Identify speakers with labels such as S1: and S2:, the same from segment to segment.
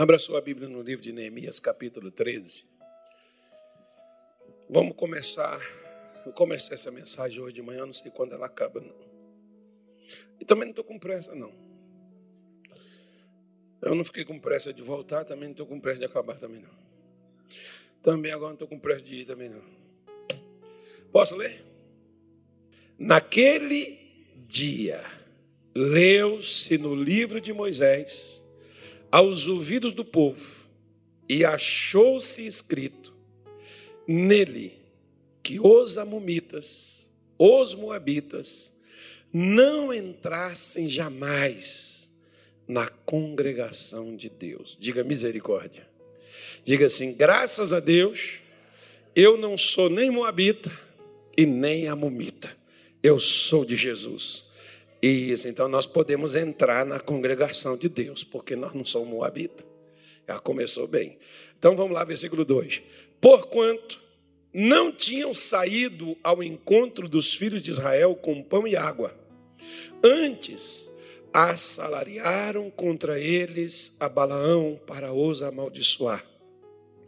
S1: Abra sua Bíblia no livro de Neemias, capítulo 13. Vamos começar. Eu comecei essa mensagem hoje de manhã, não sei quando ela acaba, não. E também não estou com pressa, não. Eu não fiquei com pressa de voltar, também não estou com pressa de acabar, também não. Também agora não estou com pressa de ir, também não. Posso ler? Naquele dia, leu-se no livro de Moisés aos ouvidos do povo, e achou-se escrito nele que os amomitas, os moabitas, não entrassem jamais na congregação de Deus. Diga misericórdia. Diga assim: graças a Deus, eu não sou nem moabita e nem amomita. Eu sou de Jesus. Isso, então nós podemos entrar na congregação de Deus, porque nós não somos moabita. Já começou bem. Então vamos lá, versículo 2. Porquanto não tinham saído ao encontro dos filhos de Israel com pão e água, antes assalariaram contra eles a Balaão para os amaldiçoar.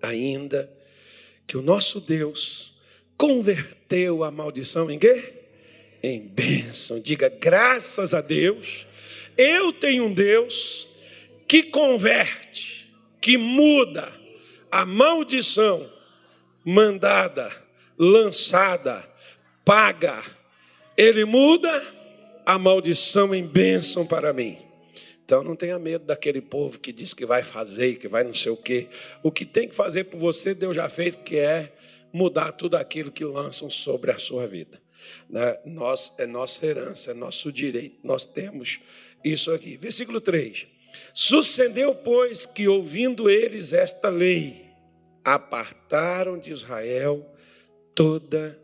S1: Ainda que o nosso Deus converteu a maldição em quê? Em bênção. Diga graças a Deus. Eu tenho um Deus que converte, que muda a maldição mandada, lançada, paga. Ele muda a maldição em bênção para mim. Então não tenha medo daquele povo que diz que vai fazer, que vai não sei o quê. O que tem que fazer por você, Deus já fez, que é mudar tudo aquilo que lançam sobre a sua vida. Né? Nós, é nossa herança, é nosso direito, nós temos isso aqui. Versículo 3: Sucedeu, pois, que ouvindo eles esta lei, apartaram de Israel toda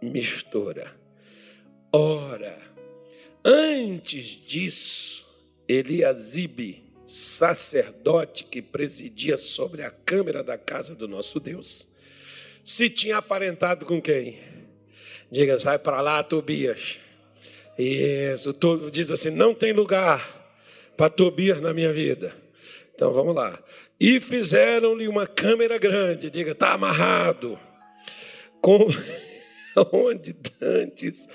S1: mistura. Ora, antes disso, Eliasibe, sacerdote que presidia sobre a câmara da casa do nosso Deus, se tinha aparentado com quem? Diga, sai para lá, Tobias. Isso, diz assim: não tem lugar para Tobias na minha vida. Então vamos lá. E fizeram-lhe uma câmera grande, diga, está amarrado, com, onde antes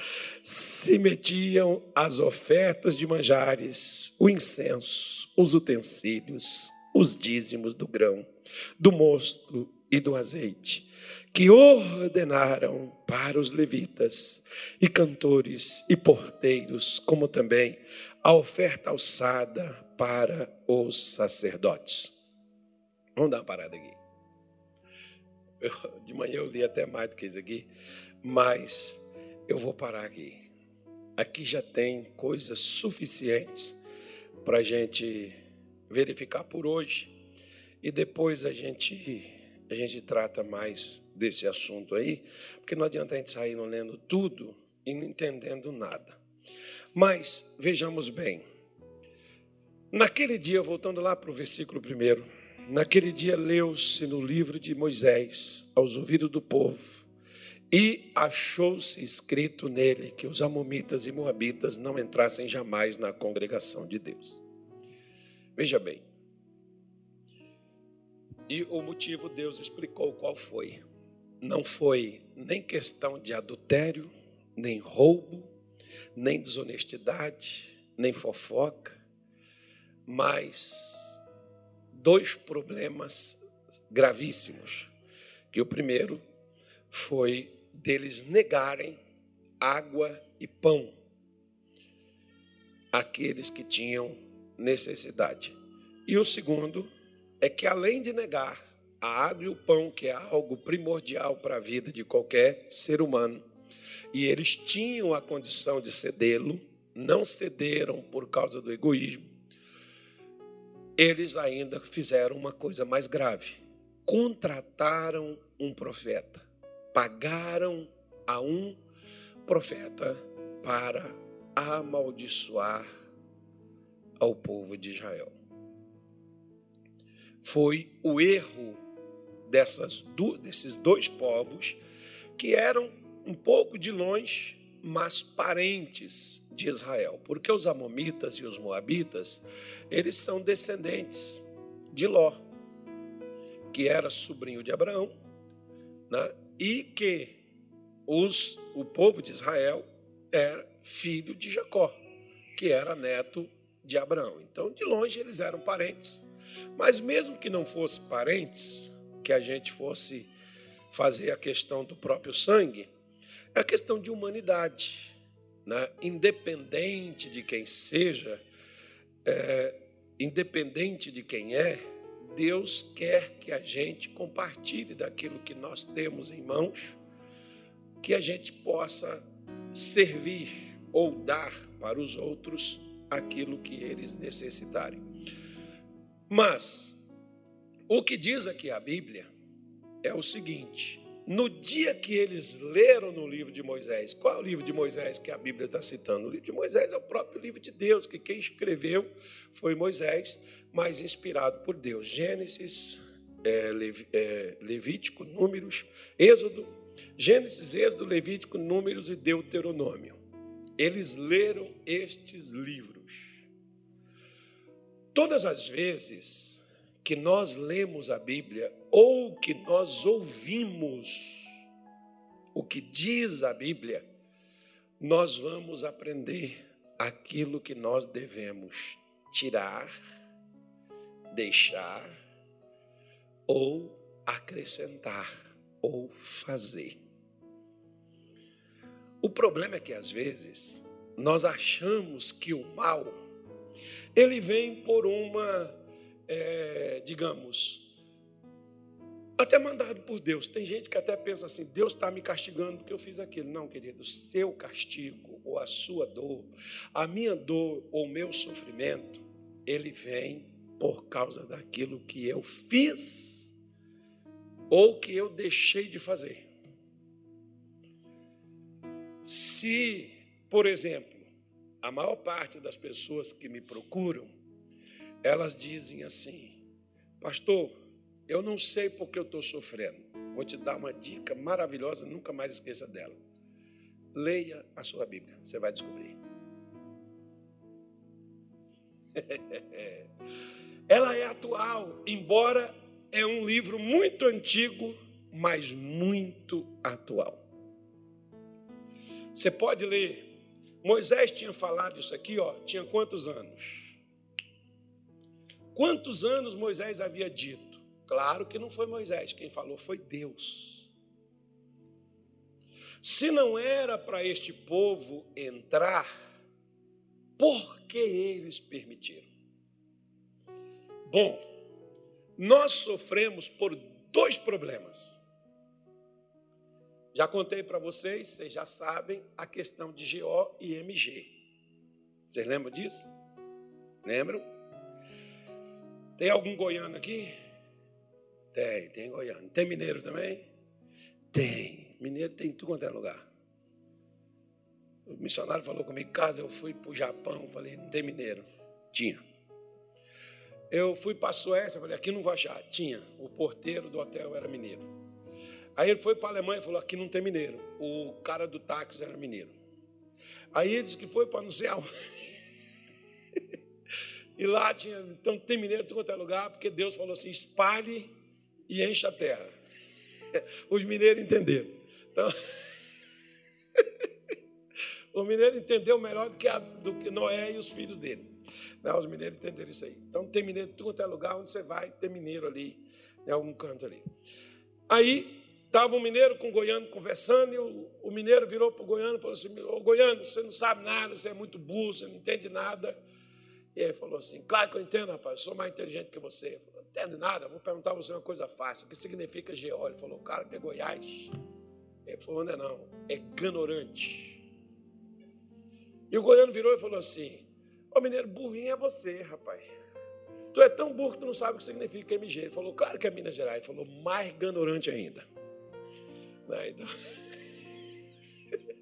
S1: se metiam as ofertas de manjares, o incenso, os utensílios, os dízimos do grão, do mosto e do azeite que ordenaram para os levitas e cantores e porteiros, como também a oferta alçada para os sacerdotes. Vamos dar uma parada aqui. Eu, de manhã eu li até mais do que isso aqui, mas eu vou parar aqui. Aqui já tem coisas suficientes para a gente verificar por hoje e depois a gente a gente trata mais desse assunto aí, porque não adianta a gente sair não lendo tudo e não entendendo nada. Mas vejamos bem. Naquele dia, voltando lá para o versículo primeiro, naquele dia leu-se no livro de Moisés, aos ouvidos do povo, e achou-se escrito nele que os amomitas e moabitas não entrassem jamais na congregação de Deus. Veja bem, e o motivo Deus explicou qual foi. Não foi nem questão de adultério, nem roubo, nem desonestidade, nem fofoca, mas dois problemas gravíssimos. Que o primeiro foi deles negarem água e pão àqueles que tinham necessidade. E o segundo é que além de negar a água e o pão, que é algo primordial para a vida de qualquer ser humano, e eles tinham a condição de cedê-lo, não cederam por causa do egoísmo, eles ainda fizeram uma coisa mais grave: contrataram um profeta, pagaram a um profeta para amaldiçoar ao povo de Israel foi o erro dessas, desses dois povos que eram um pouco de longe, mas parentes de Israel, porque os amomitas e os moabitas, eles são descendentes de Ló, que era sobrinho de Abraão, né? e que os, o povo de Israel era filho de Jacó, que era neto de Abraão. Então, de longe, eles eram parentes. Mas mesmo que não fossem parentes, que a gente fosse fazer a questão do próprio sangue, é a questão de humanidade. Né? Independente de quem seja, é, independente de quem é, Deus quer que a gente compartilhe daquilo que nós temos em mãos, que a gente possa servir ou dar para os outros aquilo que eles necessitarem. Mas, o que diz aqui a Bíblia é o seguinte: no dia que eles leram no livro de Moisés, qual é o livro de Moisés que a Bíblia está citando? O livro de Moisés é o próprio livro de Deus, que quem escreveu foi Moisés, mas inspirado por Deus. Gênesis, é, é, Levítico, Números, Êxodo, Gênesis, Êxodo, Levítico, Números e Deuteronômio. Eles leram estes livros. Todas as vezes que nós lemos a Bíblia ou que nós ouvimos o que diz a Bíblia, nós vamos aprender aquilo que nós devemos tirar, deixar ou acrescentar ou fazer. O problema é que às vezes nós achamos que o mal ele vem por uma é, digamos, até mandado por Deus. Tem gente que até pensa assim: Deus está me castigando porque eu fiz aquilo. Não, querido, seu castigo ou a sua dor, a minha dor ou o meu sofrimento, ele vem por causa daquilo que eu fiz ou que eu deixei de fazer. Se, por exemplo, a maior parte das pessoas que me procuram elas dizem assim: Pastor, eu não sei porque eu estou sofrendo. Vou te dar uma dica maravilhosa, nunca mais esqueça dela. Leia a sua Bíblia, você vai descobrir. Ela é atual, embora é um livro muito antigo, mas muito atual. Você pode ler. Moisés tinha falado isso aqui, ó, tinha quantos anos? Quantos anos Moisés havia dito? Claro que não foi Moisés quem falou, foi Deus. Se não era para este povo entrar, por que eles permitiram? Bom, nós sofremos por dois problemas. Já contei para vocês, vocês já sabem, a questão de GO e MG. Vocês lembram disso? Lembram? Tem algum goiano aqui? Tem, tem goiano. Tem mineiro também? Tem. Mineiro tem tudo quanto é lugar. O missionário falou comigo, caso eu fui para o Japão, falei, não tem mineiro. Tinha. Eu fui para a Suécia, falei, aqui não vou achar. Tinha. O porteiro do hotel era mineiro. Aí ele foi para a Alemanha e falou, aqui não tem mineiro. O cara do táxi era mineiro. Aí ele disse que foi para não sei aonde. E lá tinha, então tem mineiro em todo é lugar, porque Deus falou assim: espalhe e encha a terra. Os mineiros entenderam. Então, o mineiro entendeu melhor do que, a, do que Noé e os filhos dele. Não, os mineiros entenderam isso aí. Então tem mineiro em todo é lugar onde você vai, tem mineiro ali, em algum canto ali. Aí estava um mineiro com um goiano conversando, e o, o mineiro virou para o goiano e falou assim: Ô goiano, você não sabe nada, você é muito burro, você não entende nada. E ele falou assim: Claro que eu entendo, rapaz, eu sou mais inteligente que você. Não entendo nada, vou perguntar a você uma coisa fácil: o que significa GO? Ele falou: Cara, que é Goiás. Ele falou: Não é não, é ganorante. E o goiano virou e falou assim: Ô mineiro, burrinho é você, rapaz. Tu é tão burro que tu não sabe o que significa MG. Ele falou: Claro que é Minas Gerais. Ele falou: Mais ganorante ainda. Né, então...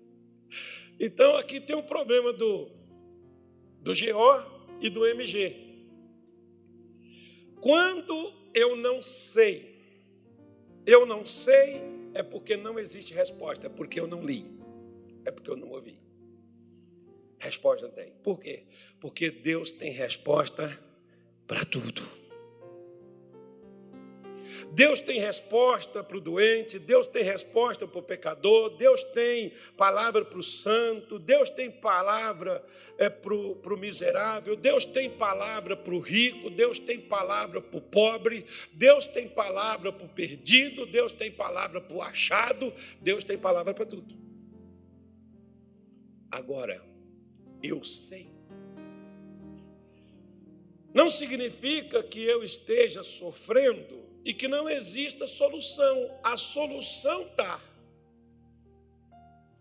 S1: então aqui tem um problema do, do GO e do MG. Quando eu não sei, eu não sei é porque não existe resposta, é porque eu não li, é porque eu não ouvi. Resposta tem. Por quê? Porque Deus tem resposta para tudo. Deus tem resposta para o doente, Deus tem resposta para o pecador, Deus tem palavra para o santo, Deus tem palavra é, para o miserável, Deus tem palavra para o rico, Deus tem palavra para o pobre, Deus tem palavra para o perdido, Deus tem palavra para o achado, Deus tem palavra para tudo. Agora, eu sei. Não significa que eu esteja sofrendo e que não exista solução. A solução está.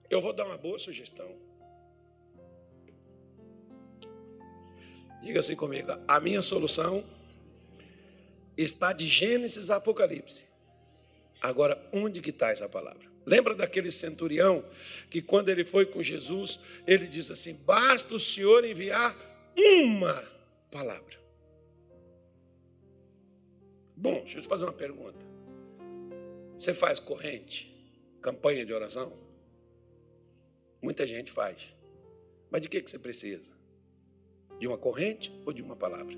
S1: Eu vou dar uma boa sugestão. Diga assim comigo: a minha solução está de Gênesis a Apocalipse. Agora, onde que está essa palavra? Lembra daquele centurião que quando ele foi com Jesus, ele diz assim: basta o Senhor enviar uma palavra. Bom, deixa eu te fazer uma pergunta. Você faz corrente, campanha de oração? Muita gente faz. Mas de que, que você precisa? De uma corrente ou de uma palavra?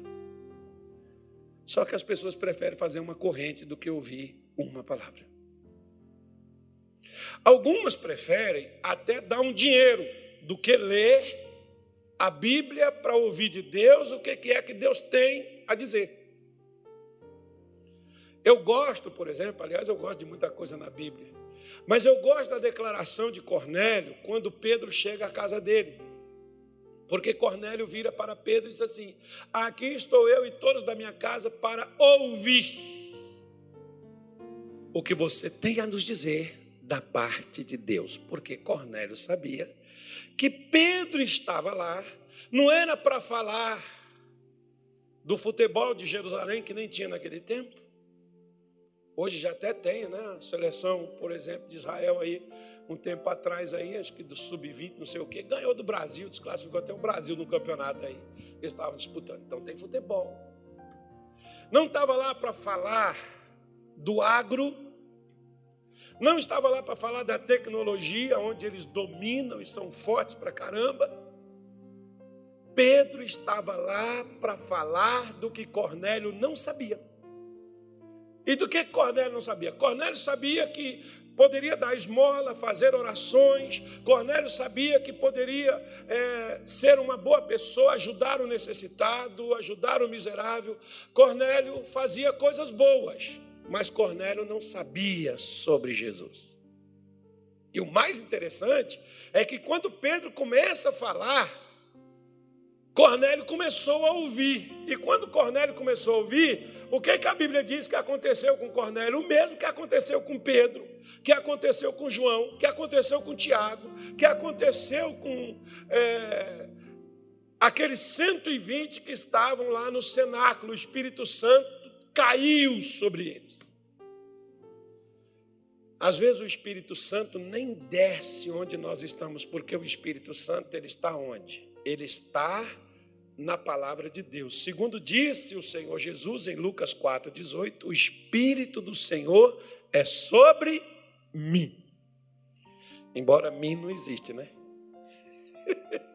S1: Só que as pessoas preferem fazer uma corrente do que ouvir uma palavra. Algumas preferem até dar um dinheiro do que ler a Bíblia para ouvir de Deus o que é que Deus tem a dizer. Eu gosto, por exemplo, aliás, eu gosto de muita coisa na Bíblia, mas eu gosto da declaração de Cornélio quando Pedro chega à casa dele. Porque Cornélio vira para Pedro e diz assim: Aqui estou eu e todos da minha casa para ouvir o que você tem a nos dizer da parte de Deus. Porque Cornélio sabia que Pedro estava lá, não era para falar do futebol de Jerusalém, que nem tinha naquele tempo, Hoje já até tem, né? A seleção, por exemplo, de Israel aí, um tempo atrás aí, acho que do sub-20, não sei o quê, ganhou do Brasil, desclassificou até o Brasil no campeonato aí. Eles estavam disputando. Então tem futebol. Não estava lá para falar do agro, não estava lá para falar da tecnologia, onde eles dominam e são fortes para caramba. Pedro estava lá para falar do que Cornélio não sabia. E do que Cornélio não sabia? Cornélio sabia que poderia dar esmola, fazer orações. Cornélio sabia que poderia é, ser uma boa pessoa, ajudar o necessitado, ajudar o miserável. Cornélio fazia coisas boas, mas Cornélio não sabia sobre Jesus. E o mais interessante é que quando Pedro começa a falar, Cornélio começou a ouvir. E quando Cornélio começou a ouvir, o que, que a Bíblia diz que aconteceu com Cornélio? O mesmo que aconteceu com Pedro, que aconteceu com João, que aconteceu com Tiago, que aconteceu com é, aqueles 120 que estavam lá no cenáculo. O Espírito Santo caiu sobre eles. Às vezes o Espírito Santo nem desce onde nós estamos, porque o Espírito Santo ele está onde? Ele está na palavra de Deus. Segundo disse o Senhor Jesus em Lucas 4:18, o espírito do Senhor é sobre mim. Embora mim não existe, né?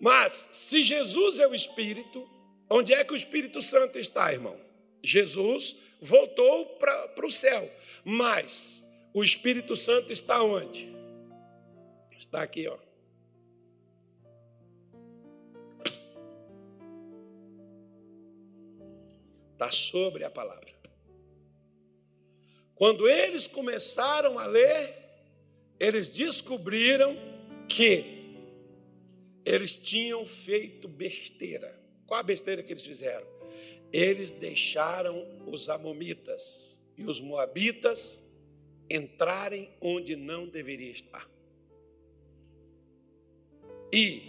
S1: Mas se Jesus é o espírito, onde é que o Espírito Santo está, irmão? Jesus voltou para o céu, mas o Espírito Santo está onde? Está aqui, ó. Está sobre a palavra. Quando eles começaram a ler, eles descobriram que eles tinham feito besteira. Qual a besteira que eles fizeram? Eles deixaram os amomitas e os moabitas entrarem onde não deveria estar. E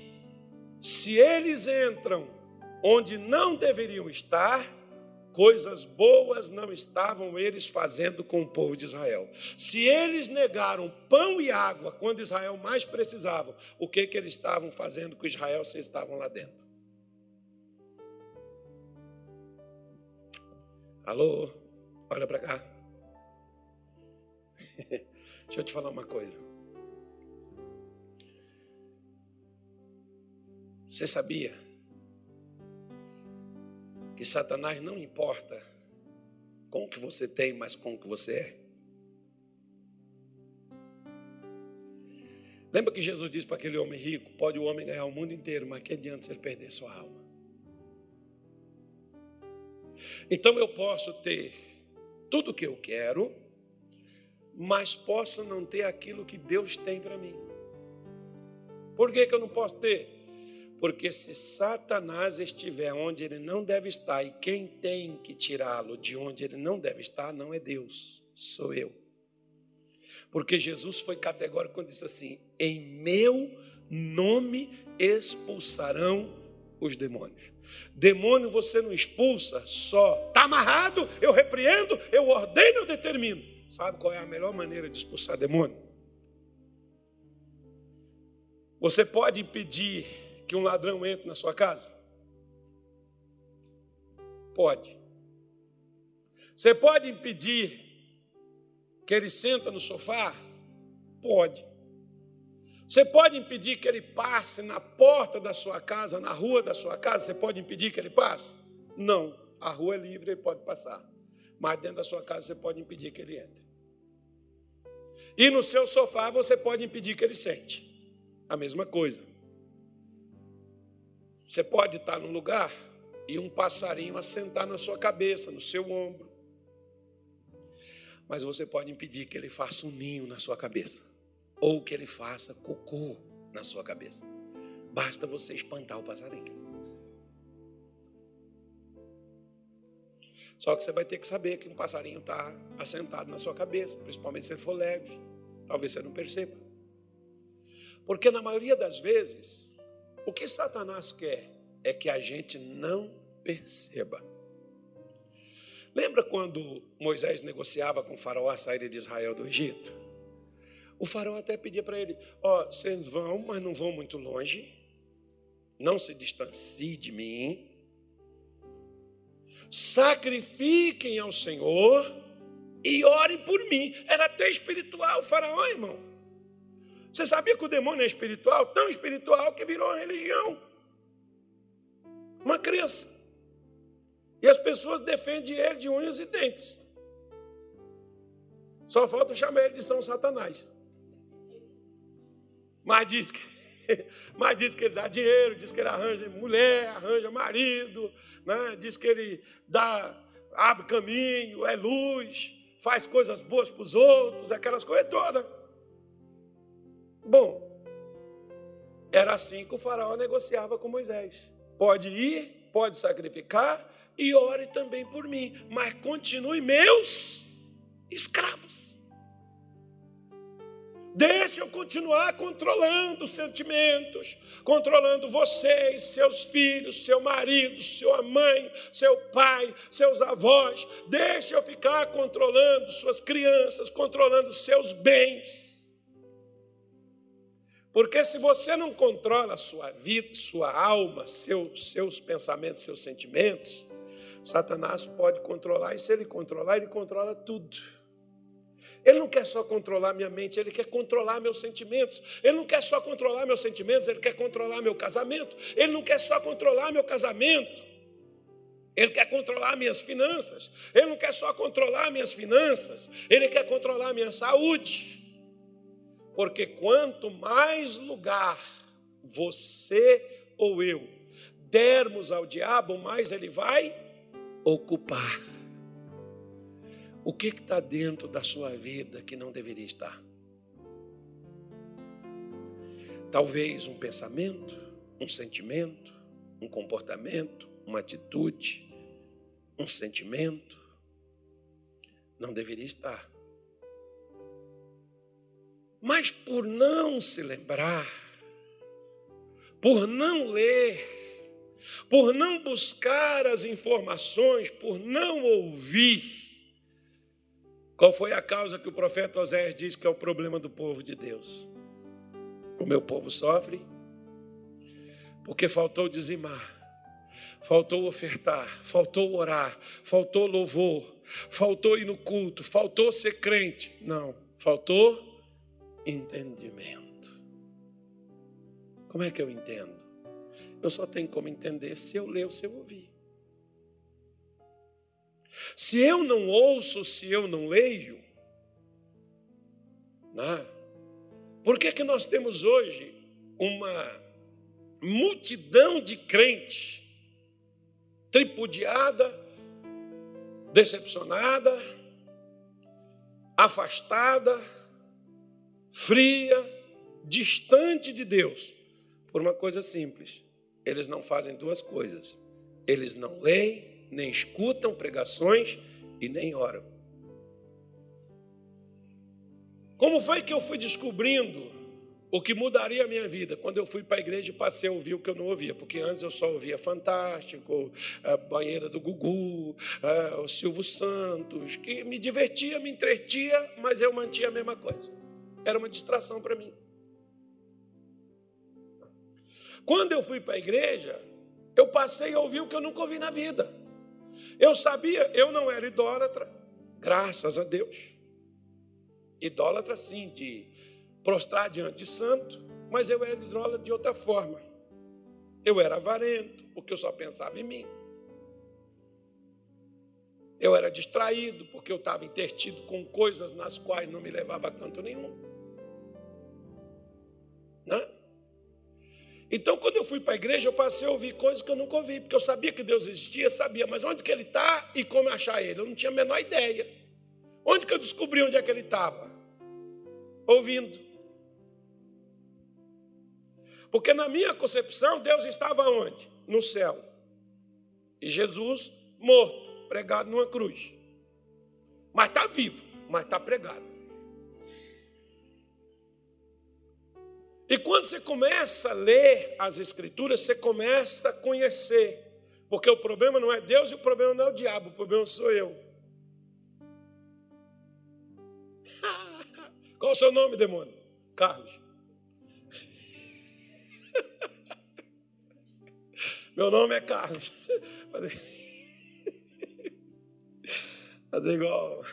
S1: se eles entram onde não deveriam estar, coisas boas não estavam eles fazendo com o povo de Israel. Se eles negaram pão e água quando Israel mais precisava, o que, que eles estavam fazendo com Israel se estavam lá dentro? Alô? Olha para cá. Deixa eu te falar uma coisa. Você sabia que Satanás não importa com o que você tem, mas com o que você é. Lembra que Jesus disse para aquele homem rico: pode o homem ganhar o mundo inteiro, mas que adianta se ele perder sua alma? Então eu posso ter tudo o que eu quero, mas posso não ter aquilo que Deus tem para mim. Por que, que eu não posso ter? Porque se Satanás estiver onde ele não deve estar e quem tem que tirá-lo de onde ele não deve estar não é Deus, sou eu. Porque Jesus foi categórico quando disse assim: em meu nome expulsarão os demônios. Demônio você não expulsa só, está amarrado, eu repreendo, eu ordeno, eu determino. Sabe qual é a melhor maneira de expulsar demônio? Você pode impedir que um ladrão entre na sua casa? Pode. Você pode impedir que ele senta no sofá? Pode. Você pode impedir que ele passe na porta da sua casa, na rua da sua casa? Você pode impedir que ele passe? Não. A rua é livre, ele pode passar. Mas dentro da sua casa você pode impedir que ele entre. E no seu sofá você pode impedir que ele sente. A mesma coisa. Você pode estar num lugar e um passarinho assentar na sua cabeça, no seu ombro. Mas você pode impedir que ele faça um ninho na sua cabeça ou que ele faça cocô na sua cabeça. Basta você espantar o passarinho. Só que você vai ter que saber que um passarinho está assentado na sua cabeça, principalmente se for leve. Talvez você não perceba. Porque na maioria das vezes, o que Satanás quer é que a gente não perceba. Lembra quando Moisés negociava com o faraó a saída de Israel do Egito? O faraó até pedia para ele: Ó, oh, vocês vão, mas não vão muito longe. Não se distancie de mim. Sacrifiquem ao Senhor e orem por mim. Era até espiritual o faraó, irmão. Você sabia que o demônio é espiritual? Tão espiritual que virou uma religião. Uma crença. E as pessoas defendem ele de unhas e dentes. Só falta chamar ele de São Satanás. Mas diz que, mas diz que ele dá dinheiro, diz que ele arranja mulher, arranja marido, né? diz que ele dá, abre caminho, é luz, faz coisas boas para os outros, aquelas coisas todas. Bom, era assim que o faraó negociava com Moisés. Pode ir, pode sacrificar e ore também por mim, mas continue meus escravos. Deixa eu continuar controlando os sentimentos, controlando vocês, seus filhos, seu marido, sua mãe, seu pai, seus avós. Deixa eu ficar controlando suas crianças, controlando seus bens. Porque se você não controla sua vida, sua alma, seu, seus pensamentos, seus sentimentos, Satanás pode controlar, e se ele controlar, ele controla tudo. Ele não quer só controlar minha mente, ele quer controlar meus sentimentos. Ele não quer só controlar meus sentimentos, ele quer controlar meu casamento. Ele não quer só controlar meu casamento. Ele quer controlar minhas finanças. Ele não quer só controlar minhas finanças, ele quer controlar minha saúde. Porque quanto mais lugar você ou eu dermos ao diabo, mais ele vai ocupar. O que está dentro da sua vida que não deveria estar? Talvez um pensamento, um sentimento, um comportamento, uma atitude, um sentimento. Não deveria estar. Mas por não se lembrar, por não ler, por não buscar as informações, por não ouvir, qual foi a causa que o profeta Oséias diz que é o problema do povo de Deus? O meu povo sofre porque faltou dizimar, faltou ofertar, faltou orar, faltou louvor, faltou ir no culto, faltou ser crente. Não, faltou entendimento. Como é que eu entendo? Eu só tenho como entender se eu ler ou se eu ouvir. Se eu não ouço, se eu não leio, né? por que, que nós temos hoje uma multidão de crente tripudiada, decepcionada, afastada, fria, distante de Deus, por uma coisa simples: eles não fazem duas coisas. Eles não leem, nem escutam pregações e nem oram. Como foi que eu fui descobrindo o que mudaria a minha vida? Quando eu fui para a igreja e passei a ouvir o que eu não ouvia, porque antes eu só ouvia Fantástico, a Banheira do Gugu, o Silvio Santos, que me divertia, me entretia, mas eu mantinha a mesma coisa. Era uma distração para mim. Quando eu fui para a igreja, eu passei a ouvir o que eu nunca ouvi na vida. Eu sabia, eu não era idólatra, graças a Deus. Idólatra, sim, de prostrar diante de santo, mas eu era idólatra de outra forma. Eu era avarento, porque eu só pensava em mim. Eu era distraído, porque eu estava intertido com coisas nas quais não me levava a canto nenhum. Né? Então, quando eu fui para a igreja, eu passei a ouvir coisas que eu nunca ouvi, porque eu sabia que Deus existia, sabia, mas onde que ele está e como achar ele? Eu não tinha a menor ideia. Onde que eu descobri onde é que ele estava? Ouvindo. Porque na minha concepção, Deus estava onde? No céu. E Jesus morto, pregado numa cruz. Mas está vivo, mas está pregado. E quando você começa a ler as Escrituras, você começa a conhecer. Porque o problema não é Deus e o problema não é o diabo, o problema sou eu. Qual o seu nome, demônio? Carlos. Meu nome é Carlos. Fazer, igual.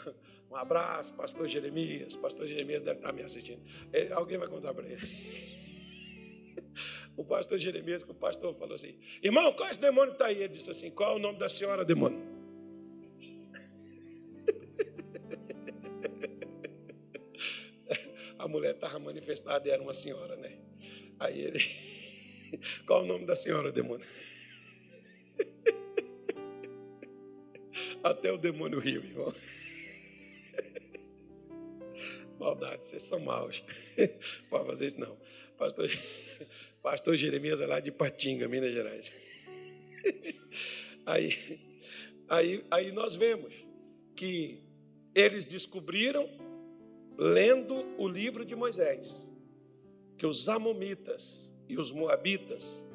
S1: Um abraço, pastor Jeremias. Pastor Jeremias deve estar me assistindo. Alguém vai contar para ele o pastor Jeremias, que o pastor falou assim: Irmão, qual é esse demônio que está aí? Ele disse assim: Qual é o nome da senhora, demônio? A mulher estava manifestada e era uma senhora, né? Aí ele: Qual é o nome da senhora, demônio? Até o demônio riu, irmão. Maldade, vocês são maus. Pode fazer isso não. Pastor. Pastor Jeremias é lá de Patinga, Minas Gerais. Aí, aí, aí nós vemos que eles descobriram, lendo o livro de Moisés, que os Amomitas e os Moabitas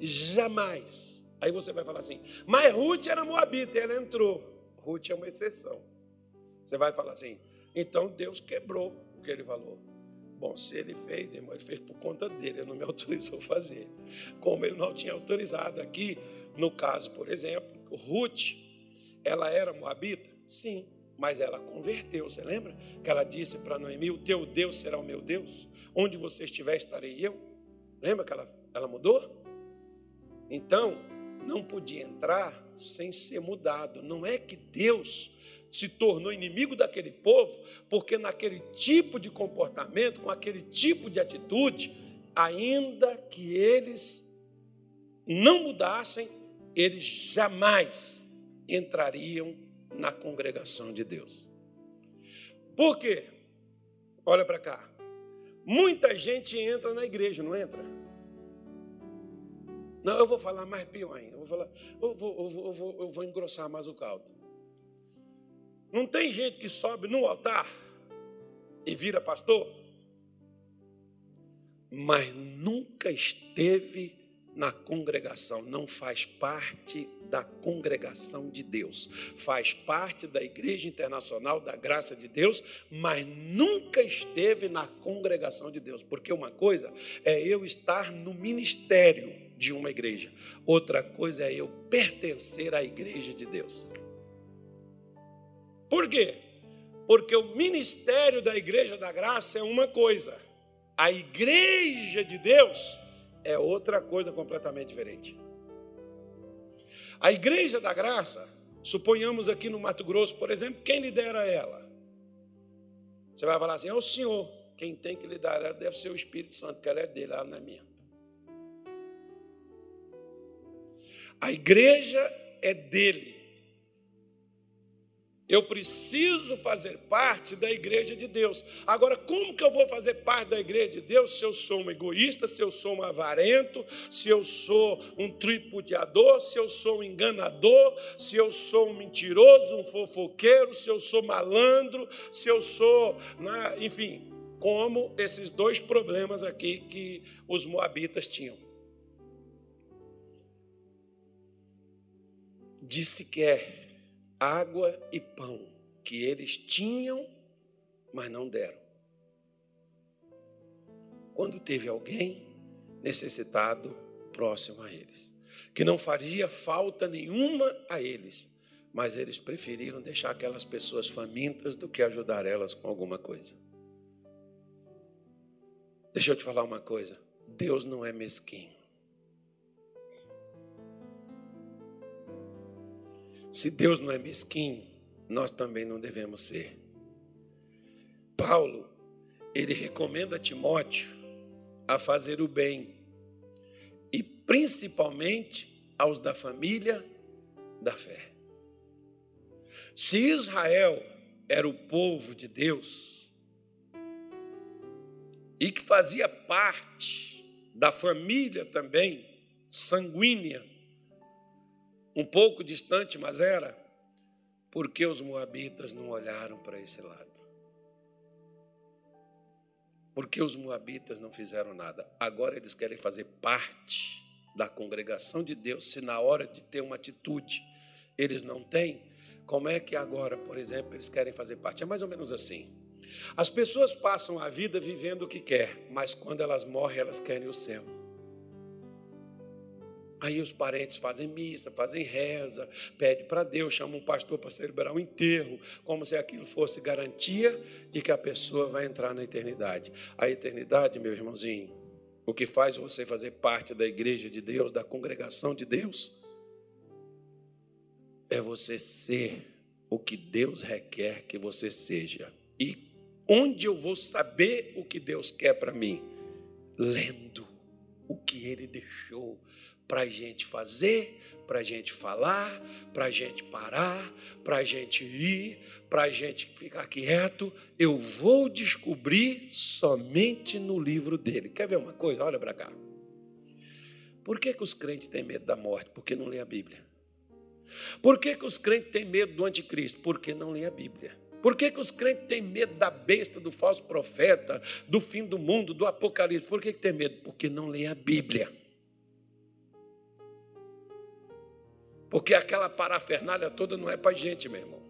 S1: jamais. Aí você vai falar assim, mas Ruth era Moabita, ela entrou. Ruth é uma exceção. Você vai falar assim, então Deus quebrou o que ele falou. Bom, se ele fez, irmão, ele fez por conta dele, ele não me autorizou a fazer. Como ele não tinha autorizado aqui, no caso, por exemplo, Ruth, ela era moabita? Sim, mas ela converteu, você lembra? Que ela disse para Noemi: O teu Deus será o meu Deus, onde você estiver, estarei eu. Lembra que ela, ela mudou? Então, não podia entrar sem ser mudado. Não é que Deus se tornou inimigo daquele povo, porque naquele tipo de comportamento, com aquele tipo de atitude, ainda que eles não mudassem, eles jamais entrariam na congregação de Deus. Por quê? Olha para cá. Muita gente entra na igreja, não entra? Não, eu vou falar mais pior ainda. Eu vou, falar, eu vou, eu vou, eu vou, eu vou engrossar mais o caldo. Não tem gente que sobe no altar e vira pastor, mas nunca esteve na congregação, não faz parte da congregação de Deus, faz parte da Igreja Internacional da Graça de Deus, mas nunca esteve na congregação de Deus, porque uma coisa é eu estar no ministério de uma igreja, outra coisa é eu pertencer à igreja de Deus. Por quê? Porque o ministério da Igreja da Graça é uma coisa, a Igreja de Deus é outra coisa completamente diferente. A Igreja da Graça Suponhamos aqui no Mato Grosso, por exemplo, quem lidera ela? Você vai falar assim: é o Senhor. Quem tem que liderar ela deve ser o Espírito Santo, porque ela é dele, ela não é minha. A igreja é dele. Eu preciso fazer parte da igreja de Deus. Agora, como que eu vou fazer parte da igreja de Deus se eu sou um egoísta, se eu sou um avarento, se eu sou um tripudiador, se eu sou um enganador, se eu sou um mentiroso, um fofoqueiro, se eu sou malandro, se eu sou, né, enfim, como esses dois problemas aqui que os moabitas tinham. Disse que é água e pão que eles tinham, mas não deram. Quando teve alguém necessitado próximo a eles, que não faria falta nenhuma a eles, mas eles preferiram deixar aquelas pessoas famintas do que ajudar elas com alguma coisa. Deixa eu te falar uma coisa: Deus não é mesquinho. Se Deus não é mesquinho, nós também não devemos ser. Paulo, ele recomenda a Timóteo a fazer o bem, e principalmente aos da família da fé. Se Israel era o povo de Deus, e que fazia parte da família também sanguínea um pouco distante, mas era, porque os moabitas não olharam para esse lado. Porque os moabitas não fizeram nada. Agora eles querem fazer parte da congregação de Deus, se na hora de ter uma atitude eles não têm, como é que agora, por exemplo, eles querem fazer parte? É mais ou menos assim. As pessoas passam a vida vivendo o que quer, mas quando elas morrem, elas querem o céu. Aí os parentes fazem missa, fazem reza, pede para Deus, chama um pastor para celebrar o um enterro, como se aquilo fosse garantia de que a pessoa vai entrar na eternidade. A eternidade, meu irmãozinho, o que faz você fazer parte da igreja de Deus, da congregação de Deus, é você ser o que Deus requer que você seja. E onde eu vou saber o que Deus quer para mim? Lendo o que Ele deixou para a gente fazer, para a gente falar, para a gente parar, para a gente ir, para a gente ficar quieto. Eu vou descobrir somente no livro dele. Quer ver uma coisa? Olha para cá. Por que, que os crentes têm medo da morte? Porque não lê a Bíblia. Por que, que os crentes têm medo do anticristo? Porque não lê a Bíblia. Por que, que os crentes têm medo da besta, do falso profeta, do fim do mundo, do apocalipse? Por que, que tem medo? Porque não lê a Bíblia. Porque aquela parafernália toda não é para gente, meu irmão.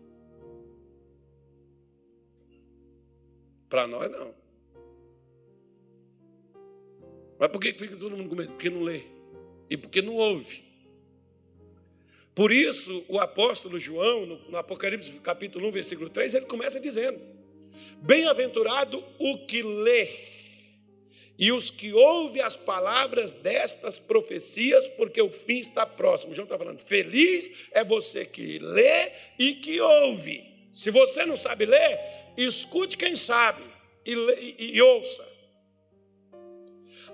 S1: Para nós, não. Mas por que fica todo mundo com medo? Porque não lê. E porque não ouve. Por isso, o apóstolo João, no, Apocalipse capítulo 1, versículo 3, ele começa dizendo: Bem-aventurado o que lê e os que ouvem as palavras destas profecias, porque o fim está próximo. João está falando, feliz é você que lê e que ouve. Se você não sabe ler, escute quem sabe e, e, e ouça.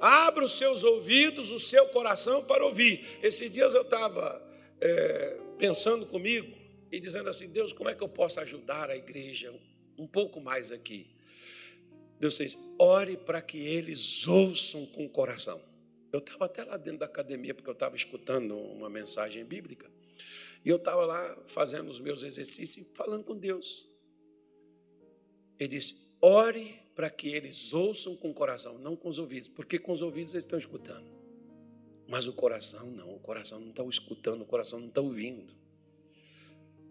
S1: Abra os seus ouvidos, o seu coração para ouvir. Esses dias eu estava é, pensando comigo e dizendo assim: Deus, como é que eu posso ajudar a igreja um pouco mais aqui? Deus diz: ore para que eles ouçam com o coração. Eu estava até lá dentro da academia, porque eu estava escutando uma mensagem bíblica, e eu estava lá fazendo os meus exercícios e falando com Deus. Ele disse: ore para que eles ouçam com o coração, não com os ouvidos, porque com os ouvidos eles estão escutando, mas o coração não, o coração não está escutando, o coração não está ouvindo.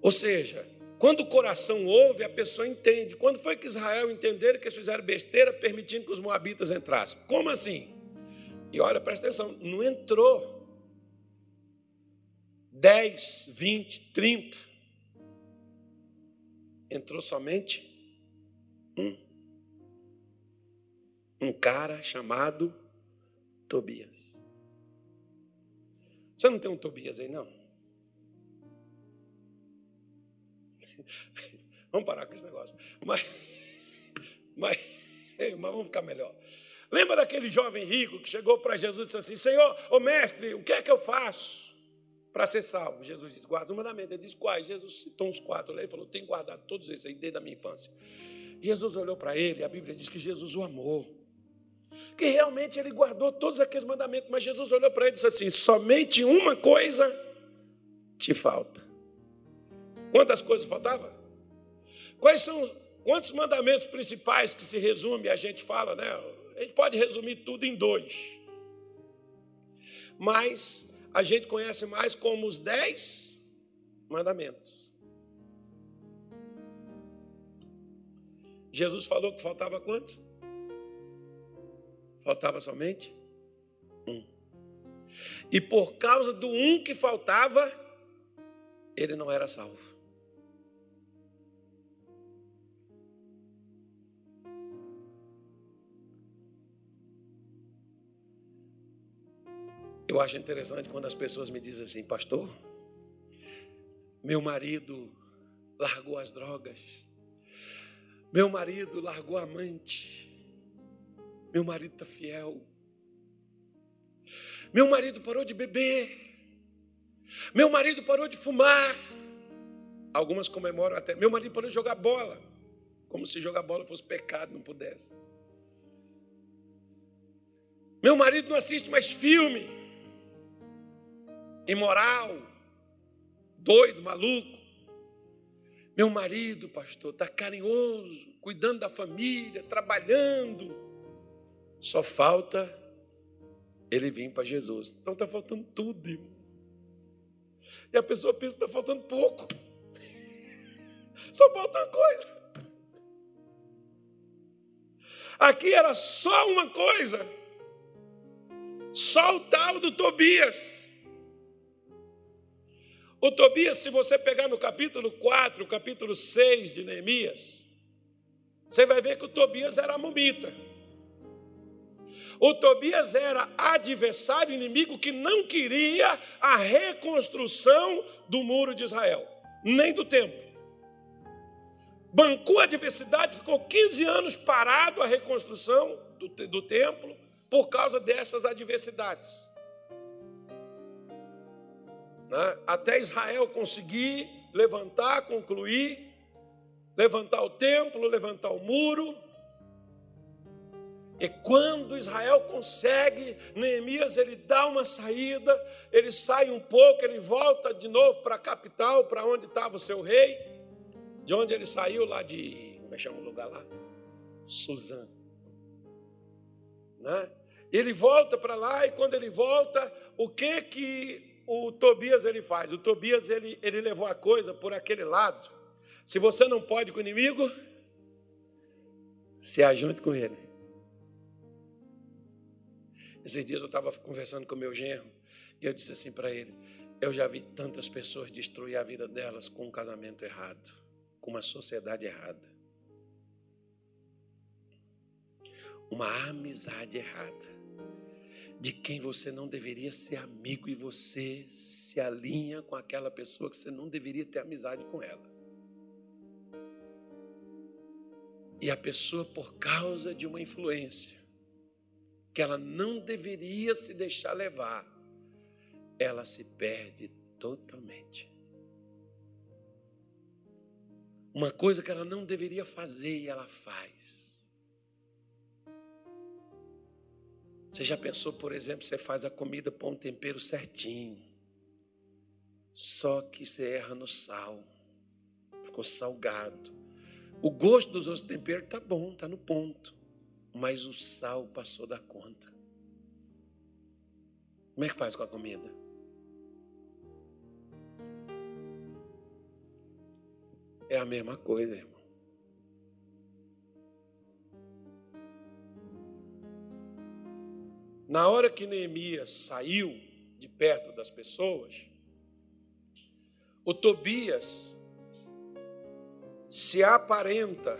S1: Ou seja, quando o coração ouve, a pessoa entende. Quando foi que Israel entenderam que eles fizeram besteira permitindo que os moabitas entrassem? Como assim? E olha, presta atenção, não entrou 10, 20, 30. Entrou somente um. Um cara chamado Tobias. Você não tem um Tobias aí, não? Vamos parar com esse negócio. Mas, mas, mas vamos ficar melhor. Lembra daquele jovem rico que chegou para Jesus e disse assim: Senhor, ô mestre, o que é que eu faço para ser salvo? Jesus disse: guarda o mandamento. Ele disse: quais? Jesus citou uns quatro. Ele falou: tenho guardado todos esses aí desde a minha infância. Jesus olhou para ele, a Bíblia diz que Jesus o amou. Que realmente ele guardou todos aqueles mandamentos, mas Jesus olhou para ele e disse assim: somente uma coisa te falta. Quantas coisas faltavam? Quais são quantos mandamentos principais que se resume, a gente fala, né? A gente pode resumir tudo em dois. Mas a gente conhece mais como os dez mandamentos. Jesus falou que faltava quantos? Faltava somente um. E por causa do um que faltava, ele não era salvo. Eu acho interessante quando as pessoas me dizem assim, pastor, meu marido largou as drogas, meu marido largou a amante, meu marido está fiel, meu marido parou de beber, meu marido parou de fumar. Algumas comemoram até, meu marido parou de jogar bola, como se jogar bola fosse pecado, não pudesse. Meu marido não assiste mais filme imoral, doido, maluco. Meu marido, pastor, está carinhoso, cuidando da família, trabalhando. Só falta ele vir para Jesus. Então está faltando tudo, irmão. E a pessoa pensa que está faltando pouco. Só falta uma coisa. Aqui era só uma coisa. Só o tal do Tobias. O Tobias, se você pegar no capítulo 4, capítulo 6 de Neemias, você vai ver que o Tobias era mumita. O Tobias era adversário inimigo que não queria a reconstrução do muro de Israel, nem do templo. Bancou a adversidade, ficou 15 anos parado a reconstrução do, do templo por causa dessas adversidades né, até Israel conseguir levantar, concluir, levantar o templo, levantar o muro. E quando Israel consegue, Neemias ele dá uma saída, ele sai um pouco, ele volta de novo para a capital, para onde estava o seu rei, de onde ele saiu lá de, como é que chama o lugar lá? Suzã. Né? Ele volta para lá e quando ele volta, o que que o Tobias ele faz? O Tobias ele, ele levou a coisa por aquele lado. Se você não pode com o inimigo, se ajunte com ele. Esses dias eu estava conversando com meu genro e eu disse assim para ele: Eu já vi tantas pessoas destruir a vida delas com um casamento errado, com uma sociedade errada, uma amizade errada de quem você não deveria ser amigo e você se alinha com aquela pessoa que você não deveria ter amizade com ela. E a pessoa, por causa de uma influência que ela não deveria se deixar levar, ela se perde totalmente. Uma coisa que ela não deveria fazer e ela faz. Você já pensou, por exemplo, você faz a comida com um tempero certinho, só que você erra no sal, ficou salgado. O gosto dos outros temperos está bom, está no ponto, mas o sal passou da conta. Como é que faz com a comida? É a mesma coisa, irmão. Na hora que Neemias saiu de perto das pessoas, o Tobias se aparenta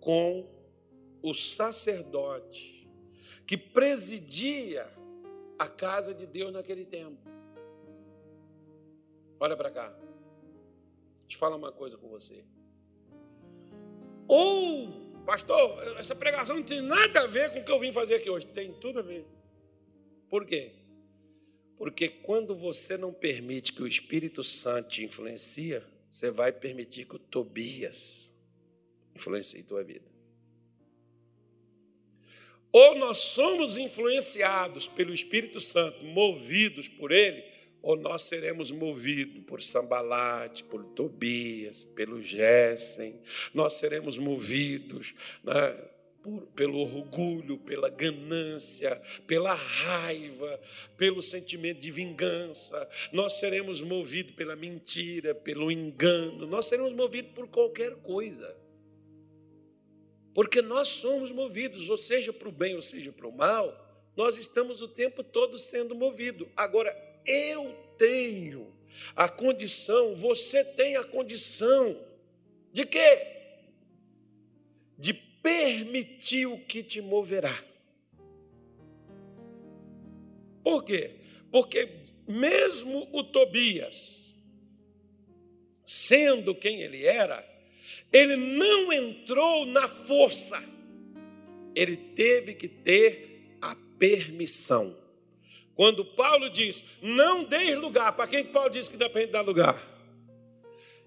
S1: com o sacerdote que presidia a casa de Deus naquele tempo. Olha para cá. Eu falar uma coisa com você. Ou, pastor, essa pregação não tem nada a ver com o que eu vim fazer aqui hoje. Tem tudo a ver. Por quê? Porque quando você não permite que o Espírito Santo te influencie, você vai permitir que o Tobias influencie tua vida. Ou nós somos influenciados pelo Espírito Santo, movidos por ele, ou nós seremos movidos por Sambalate, por Tobias, pelo Gessen, nós seremos movidos né, por, pelo orgulho, pela ganância, pela raiva, pelo sentimento de vingança, nós seremos movidos pela mentira, pelo engano, nós seremos movidos por qualquer coisa. Porque nós somos movidos, ou seja para o bem, ou seja para o mal, nós estamos o tempo todo sendo movidos. Agora, eu tenho a condição, você tem a condição de quê? De permitir o que te moverá. Por quê? Porque mesmo o Tobias, sendo quem ele era, ele não entrou na força, ele teve que ter a permissão. Quando Paulo diz, não dê lugar, para quem Paulo diz que dá para a gente dar lugar?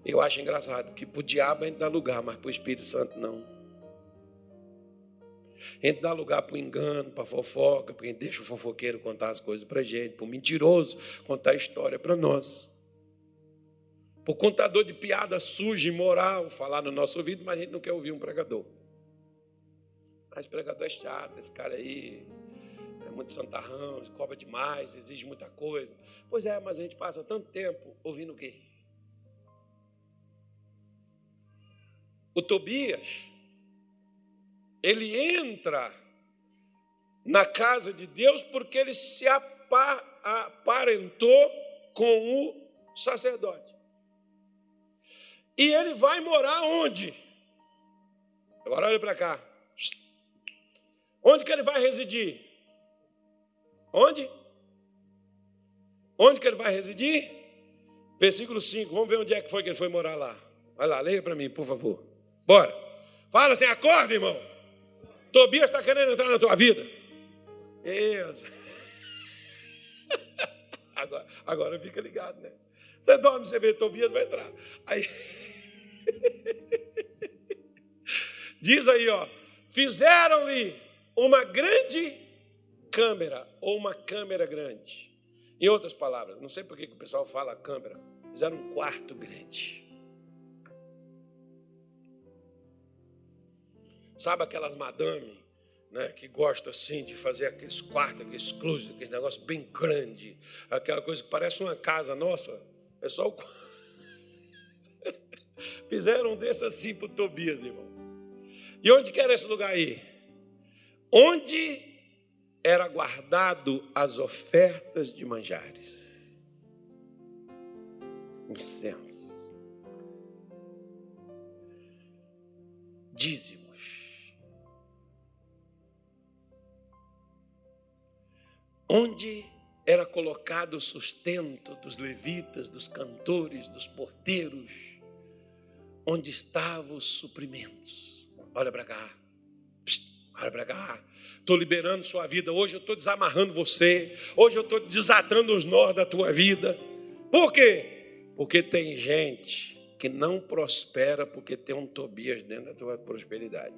S1: Eu acho engraçado que para o diabo a gente dá lugar, mas para o Espírito Santo não. A gente dá lugar para o engano, para a fofoca, porque a gente deixa o fofoqueiro contar as coisas para a gente, para o mentiroso contar a história para nós. Para o contador de piada suja, imoral, falar no nosso ouvido, mas a gente não quer ouvir um pregador. Mas pregador é chato, esse cara aí, muito santarrão, cobra demais, exige muita coisa. Pois é, mas a gente passa tanto tempo ouvindo o quê? O Tobias, ele entra na casa de Deus porque ele se aparentou com o sacerdote. E ele vai morar onde? Agora olha para cá. Onde que ele vai residir? Onde? Onde que ele vai residir? Versículo 5. Vamos ver onde é que foi que ele foi morar lá. Vai lá, leia para mim, por favor. Bora. Fala assim, acorda, irmão. Tobias está querendo entrar na tua vida. Deus. Agora, agora fica ligado, né? Você dorme, você vê Tobias, vai entrar. Aí. Diz aí, ó. Fizeram-lhe uma grande câmera ou uma câmera grande. Em outras palavras, não sei por que o pessoal fala câmera, fizeram um quarto grande. Sabe aquelas madame né, que gosta assim de fazer aqueles quartos, aqueles closet, aquele negócio bem grande, aquela coisa que parece uma casa nossa, é só o. Fizeram um desse assim para Tobias, irmão. E onde que era esse lugar aí? Onde era guardado as ofertas de manjares, incenso, dízimos. Onde era colocado o sustento dos levitas, dos cantores, dos porteiros, onde estavam os suprimentos. Olha para cá, olha para cá estou liberando sua vida, hoje eu estou desamarrando você, hoje eu estou desatando os nós da tua vida. Por quê? Porque tem gente que não prospera porque tem um Tobias dentro da tua prosperidade.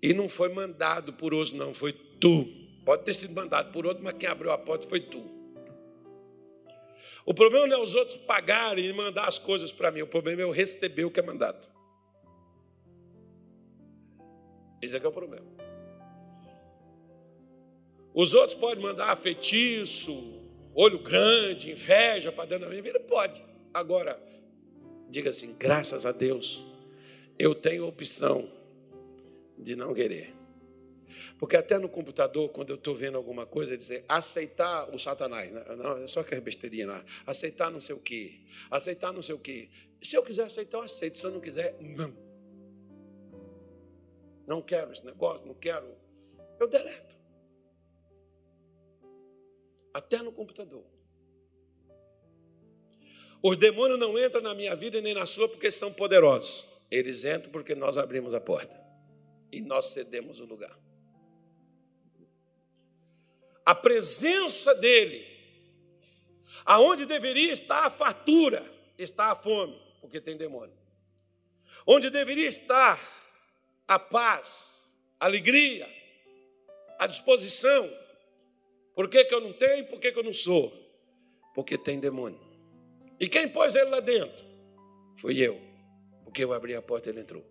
S1: E não foi mandado por outro, não, foi tu. Pode ter sido mandado por outro, mas quem abriu a porta foi tu. O problema não é os outros pagarem e mandar as coisas para mim, o problema é eu receber o que é mandado. Esse é que é o problema. Os outros podem mandar feitiço, olho grande, inveja para dentro da minha vida? Pode. Agora, diga assim: graças a Deus, eu tenho a opção de não querer. Porque até no computador, quando eu estou vendo alguma coisa, dizer aceitar o Satanás, né? não, é só aquela besteirinha lá, aceitar não sei o quê, aceitar não sei o quê. Se eu quiser aceitar, eu aceito, se eu não quiser, não. Não quero esse negócio, não quero. Eu deleto. Até no computador. Os demônios não entram na minha vida nem na sua porque são poderosos. Eles entram porque nós abrimos a porta e nós cedemos o lugar. A presença dele, aonde deveria estar a fartura, está a fome, porque tem demônio. Onde deveria estar a paz, a alegria, a disposição. Por que, que eu não tenho? Por que, que eu não sou? Porque tem demônio. E quem pôs ele lá dentro? Fui eu. Porque eu abri a porta e ele entrou.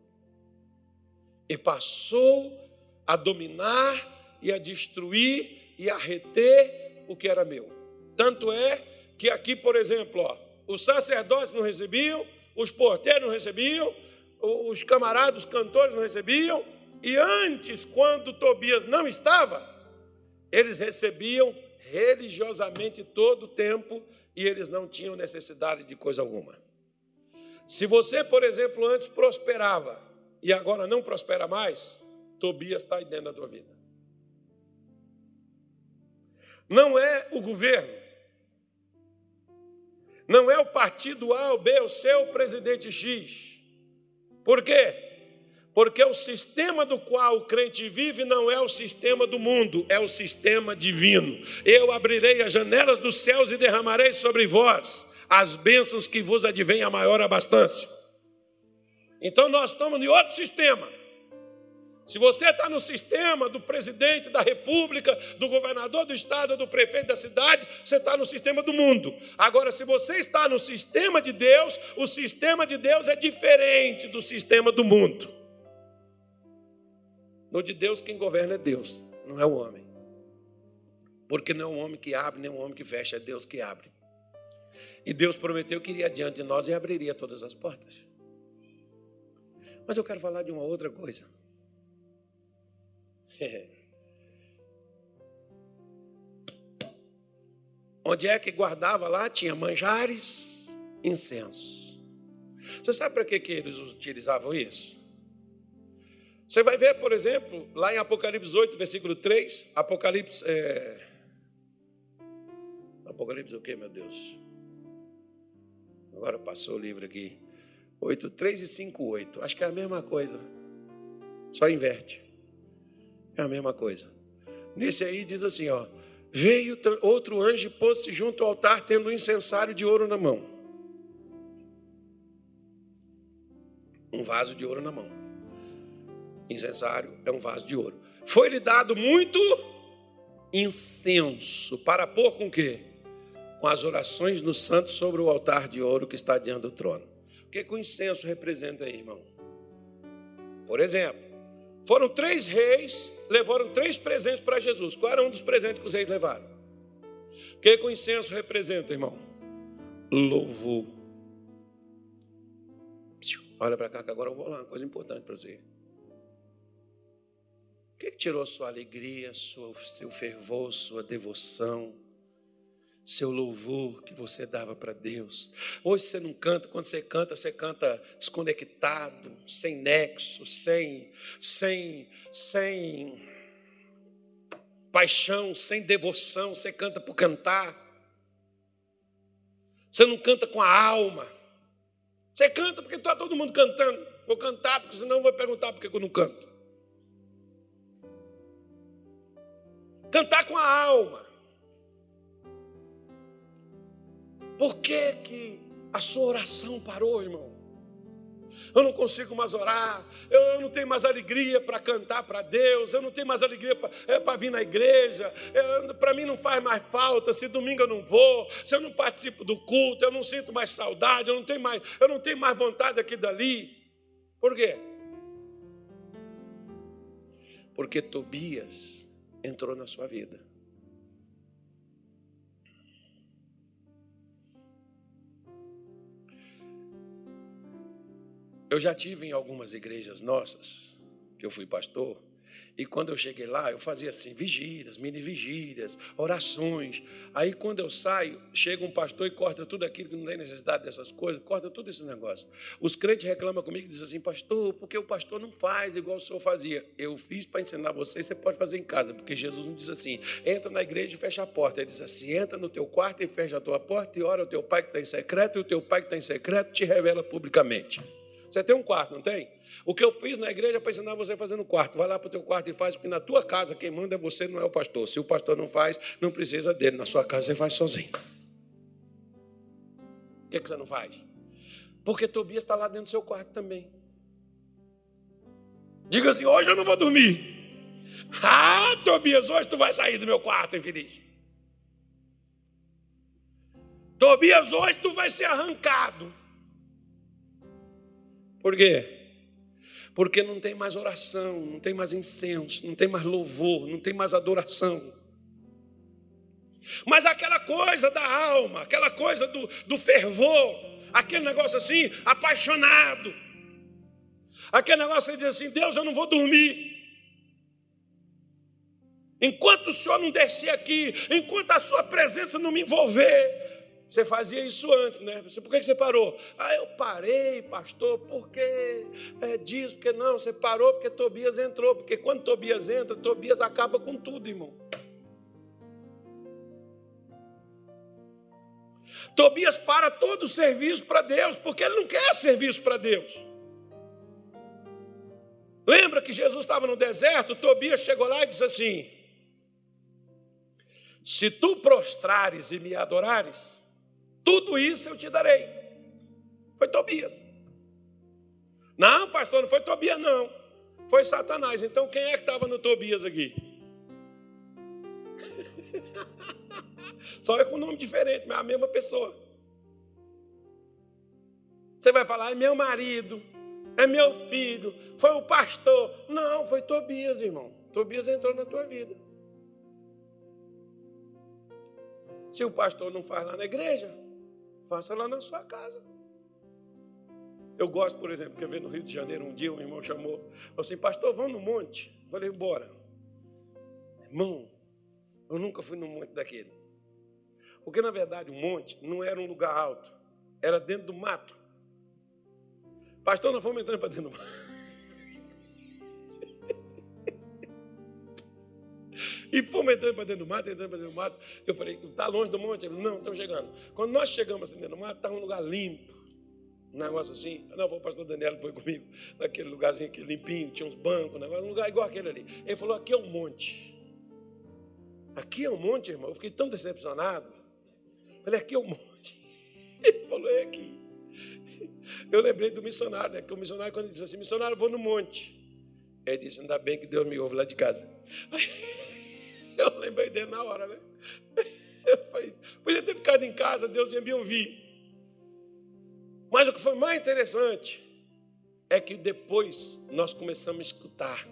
S1: E passou a dominar e a destruir e a reter o que era meu. Tanto é que aqui, por exemplo, ó, os sacerdotes não recebiam, os porteiros não recebiam, os camaradas, os cantores não recebiam, e antes, quando Tobias não estava, eles recebiam religiosamente todo o tempo e eles não tinham necessidade de coisa alguma. Se você, por exemplo, antes prosperava e agora não prospera mais, Tobias está aí dentro da tua vida. Não é o governo, não é o partido A ou B, o seu presidente X. Por quê? Porque o sistema do qual o crente vive não é o sistema do mundo, é o sistema divino. Eu abrirei as janelas dos céus e derramarei sobre vós as bênçãos que vos advêm a maior abastança. Então nós estamos em outro sistema. Se você está no sistema do presidente da república, do governador do estado, do prefeito da cidade, você está no sistema do mundo. Agora, se você está no sistema de Deus, o sistema de Deus é diferente do sistema do mundo. No de Deus, quem governa é Deus, não é o homem. Porque não é um homem que abre, nem um homem que fecha, é Deus que abre. E Deus prometeu que iria diante de nós e abriria todas as portas. Mas eu quero falar de uma outra coisa. Onde é que guardava lá? Tinha manjares, incenso. Você sabe para que, que eles utilizavam isso? Você vai ver, por exemplo, lá em Apocalipse 8, versículo 3, Apocalipse. É... Apocalipse o quê, meu Deus? Agora passou o livro aqui. 8, 3 e 5, 8. Acho que é a mesma coisa. Só inverte. É a mesma coisa. Nesse aí diz assim, ó. Veio outro anjo e pôs-se junto ao altar, tendo um incensário de ouro na mão. Um vaso de ouro na mão. Incensário é um vaso de ouro. Foi-lhe dado muito incenso para pôr com quê? Com as orações dos santos sobre o altar de ouro que está diante do trono. O que, que o incenso representa aí, irmão? Por exemplo, foram três reis, levaram três presentes para Jesus. Qual era um dos presentes que os reis levaram? O que, que o incenso representa, irmão? Louvor. Olha para cá que agora eu vou lá, uma coisa importante para você. O que, que tirou sua alegria, seu fervor, sua devoção, seu louvor que você dava para Deus? Hoje você não canta, quando você canta, você canta desconectado, sem nexo, sem, sem, sem paixão, sem devoção, você canta por cantar. Você não canta com a alma. Você canta porque está todo mundo cantando. Vou cantar, porque senão vou perguntar por que eu não canto. Cantar com a alma. Por que, que a sua oração parou, irmão? Eu não consigo mais orar, eu não tenho mais alegria para cantar para Deus, eu não tenho mais alegria para é, vir na igreja, para mim não faz mais falta, se domingo eu não vou, se eu não participo do culto, eu não sinto mais saudade, eu não tenho mais, eu não tenho mais vontade aqui dali. Por quê? Porque Tobias entrou na sua vida. Eu já tive em algumas igrejas nossas, que eu fui pastor, E quando eu cheguei lá, eu fazia assim, vigílias, mini vigílias, orações. Aí quando eu saio, chega um pastor e corta tudo aquilo que não tem necessidade dessas coisas, corta tudo esse negócio. Os crentes reclamam comigo e dizem assim, pastor, porque o pastor não faz igual o senhor fazia. Eu fiz para ensinar você, você pode fazer em casa, porque Jesus não diz assim, entra na igreja e fecha a porta. Ele diz assim, entra no teu quarto e fecha a tua porta e ora o teu pai que está em secreto, e o teu pai que está em secreto te revela publicamente. Você tem um quarto, não tem? O que eu fiz na igreja é para ensinar você a fazer no quarto. Vai lá para o teu quarto e faz, porque na tua casa quem manda é você, não é o pastor. Se o pastor não faz, não precisa dele. Na sua casa você faz sozinho. Por que, que você não faz? Porque Tobias está lá dentro do seu quarto também. Diga assim: hoje eu não vou dormir. Ah, Tobias, hoje tu vai sair do meu quarto, infeliz. Tobias, hoje tu vai ser arrancado. Por quê? Porque não tem mais oração, não tem mais incenso, não tem mais louvor, não tem mais adoração. Mas aquela coisa da alma, aquela coisa do, do fervor, aquele negócio assim, apaixonado, aquele negócio de dizer assim: Deus, eu não vou dormir. Enquanto o Senhor não descer aqui, enquanto a Sua presença não me envolver, você fazia isso antes, né? Você, por que você parou? Ah, eu parei, pastor, porque é disso, porque não, você parou porque Tobias entrou, porque quando Tobias entra, Tobias acaba com tudo, irmão. Tobias para todo o serviço para Deus, porque ele não quer serviço para Deus. Lembra que Jesus estava no deserto? Tobias chegou lá e disse assim: Se tu prostrares e me adorares, tudo isso eu te darei. Foi Tobias. Não, pastor, não foi Tobias, não. Foi Satanás. Então quem é que estava no Tobias aqui? Só é com nome diferente, mas é a mesma pessoa. Você vai falar, é meu marido, é meu filho, foi o pastor. Não, foi Tobias, irmão. Tobias entrou na tua vida. Se o pastor não faz lá na igreja, Faça lá na sua casa. Eu gosto, por exemplo, que eu vi no Rio de Janeiro um dia, um irmão chamou, falou assim, pastor, vamos no monte. Eu falei, bora. Irmão, eu nunca fui no monte daquele. Porque, na verdade, o monte não era um lugar alto, era dentro do mato. Pastor, nós fomos entrando para dentro do mato. E fomos entrando para dentro do mato, entrando para dentro do mato. Eu falei, está longe do monte? Ele, não, estamos chegando. Quando nós chegamos assim dentro do mato, estava um lugar limpo. Um negócio assim. Não, foi o pastor Daniel que foi comigo, naquele lugarzinho aqui, limpinho, tinha uns bancos, um, um lugar igual aquele ali. Ele falou, aqui é um monte. Aqui é um monte, irmão. Eu fiquei tão decepcionado. falei, aqui é um monte. Ele falou, é aqui. Eu lembrei do missionário, né? Que o missionário, quando ele disse assim, missionário, vou no monte. Ele disse, ainda bem que Deus me ouve lá de casa. Aí, Eu lembrei dele na hora, né? Podia ter ficado em casa, Deus ia me ouvir. Mas o que foi mais interessante é que depois nós começamos a escutar.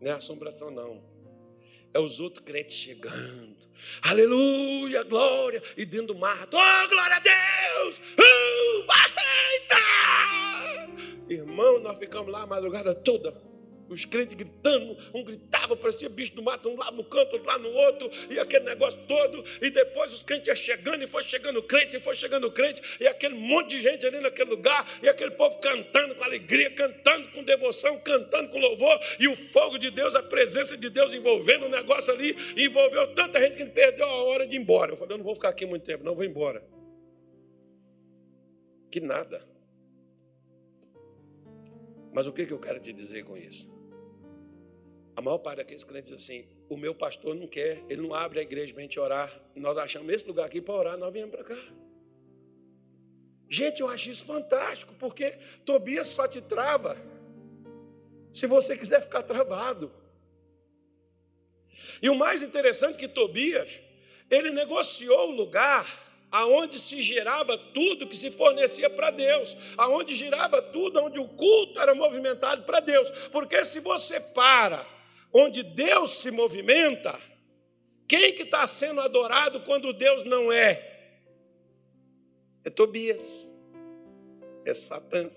S1: Não é assombração, não. É os outros crentes chegando. Aleluia, glória. E dentro do mato. Oh, glória a Deus! Uh, Irmão, nós ficamos lá a madrugada toda os crentes gritando, um gritava, parecia bicho do mato, um lá no canto, outro lá no outro, e aquele negócio todo, e depois os crentes iam chegando, e foi chegando crente, e foi chegando crente, e aquele monte de gente ali naquele lugar, e aquele povo cantando com alegria, cantando com devoção, cantando com louvor, e o fogo de Deus, a presença de Deus envolvendo o negócio ali, envolveu tanta gente que ele perdeu a hora de ir embora. Eu falei, eu não vou ficar aqui muito tempo, não vou embora. Que nada. Mas o que, eu quero te dizer com isso? A maior parte daqueles crentes diz assim: o meu pastor não quer, ele não abre a igreja para a gente orar. Nós achamos esse lugar aqui para orar, nós viemos para cá. Gente, eu acho isso fantástico, porque Tobias só te trava se você quiser ficar travado. E o mais interessante é que Tobias, ele negociou o lugar aonde se gerava tudo que se fornecia para Deus, aonde girava tudo, onde o culto era movimentado para Deus. Porque se você para onde Deus se movimenta, quem que está sendo adorado quando Deus não é? É Tobias, é Satã.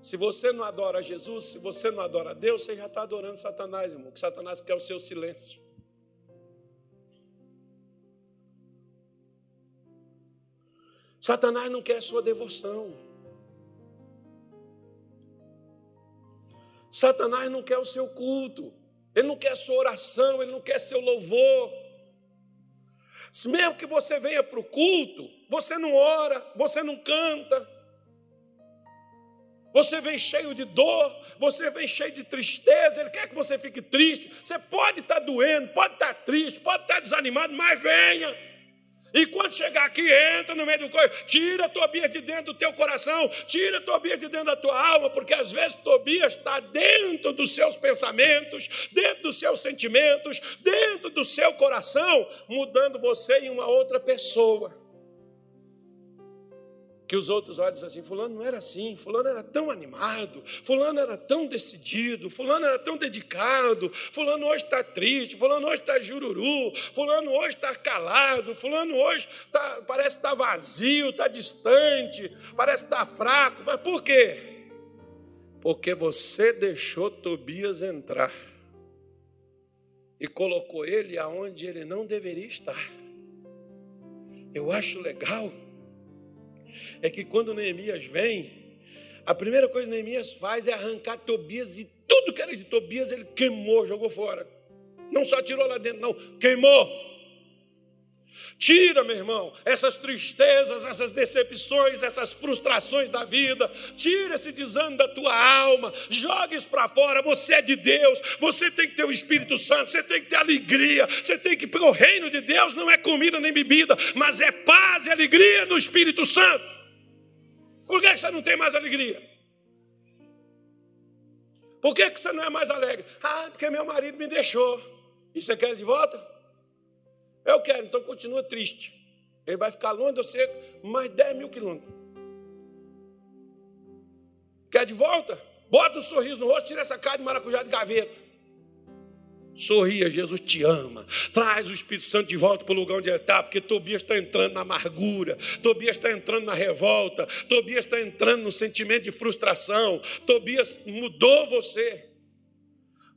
S1: Se você não adora Jesus, se você não adora Deus, você já está adorando Satanás, irmão. Que Satanás quer o seu silêncio. Satanás não quer sua devoção. Satanás não quer o seu culto. Ele não quer sua oração, ele não quer seu louvor. Mesmo que você venha para o culto, você não ora, você não canta, você vem cheio de dor, você vem cheio de tristeza, Ele quer que você fique triste. Você pode estar doendo, pode estar triste, pode estar desanimado, mas venha. E quando chegar aqui, entra no meio do coisa, tira Tobias de dentro do teu coração, tira Tobias de dentro da tua alma, porque às vezes Tobias está dentro dos seus pensamentos, dentro dos seus sentimentos, dentro do seu coração, mudando você em uma outra pessoa que os outros olham assim: Fulano não era assim, Fulano era tão animado, Fulano era tão decidido, Fulano era tão dedicado, Fulano hoje está triste, Fulano hoje está jururu, Fulano hoje está calado, Fulano hoje tá, parece estar tá vazio, está distante, parece estar tá fraco. Mas por quê? Porque você deixou Tobias entrar e colocou ele aonde ele não deveria estar. Eu acho legal é que quando Neemias vem, a primeira coisa que Neemias faz é arrancar Tobias e tudo que era de Tobias ele queimou, jogou fora. Não só tirou lá dentro, não, queimou. Tira, meu irmão, essas tristezas, essas decepções, essas frustrações da vida. Tira esse desânimo da tua alma. Joga isso para fora. Você é de Deus. Você tem que ter o Espírito Santo. Você tem que ter alegria. Você tem que. O reino de Deus não é comida nem bebida, mas é paz e alegria do Espírito Santo. Por que você não tem mais alegria? Por que você não é mais alegre? Ah, porque meu marido me deixou. E você quer ele de volta? Eu quero, então continua triste. Ele vai ficar longe de você mais 10 mil quilômetros. Quer de volta? Bota um sorriso no rosto, tira essa cara de maracujá de gaveta. Sorria, Jesus te ama. Traz o Espírito Santo de volta para o lugar onde ele está, porque Tobias está entrando na amargura, Tobias está entrando na revolta, Tobias está entrando no sentimento de frustração, Tobias mudou você.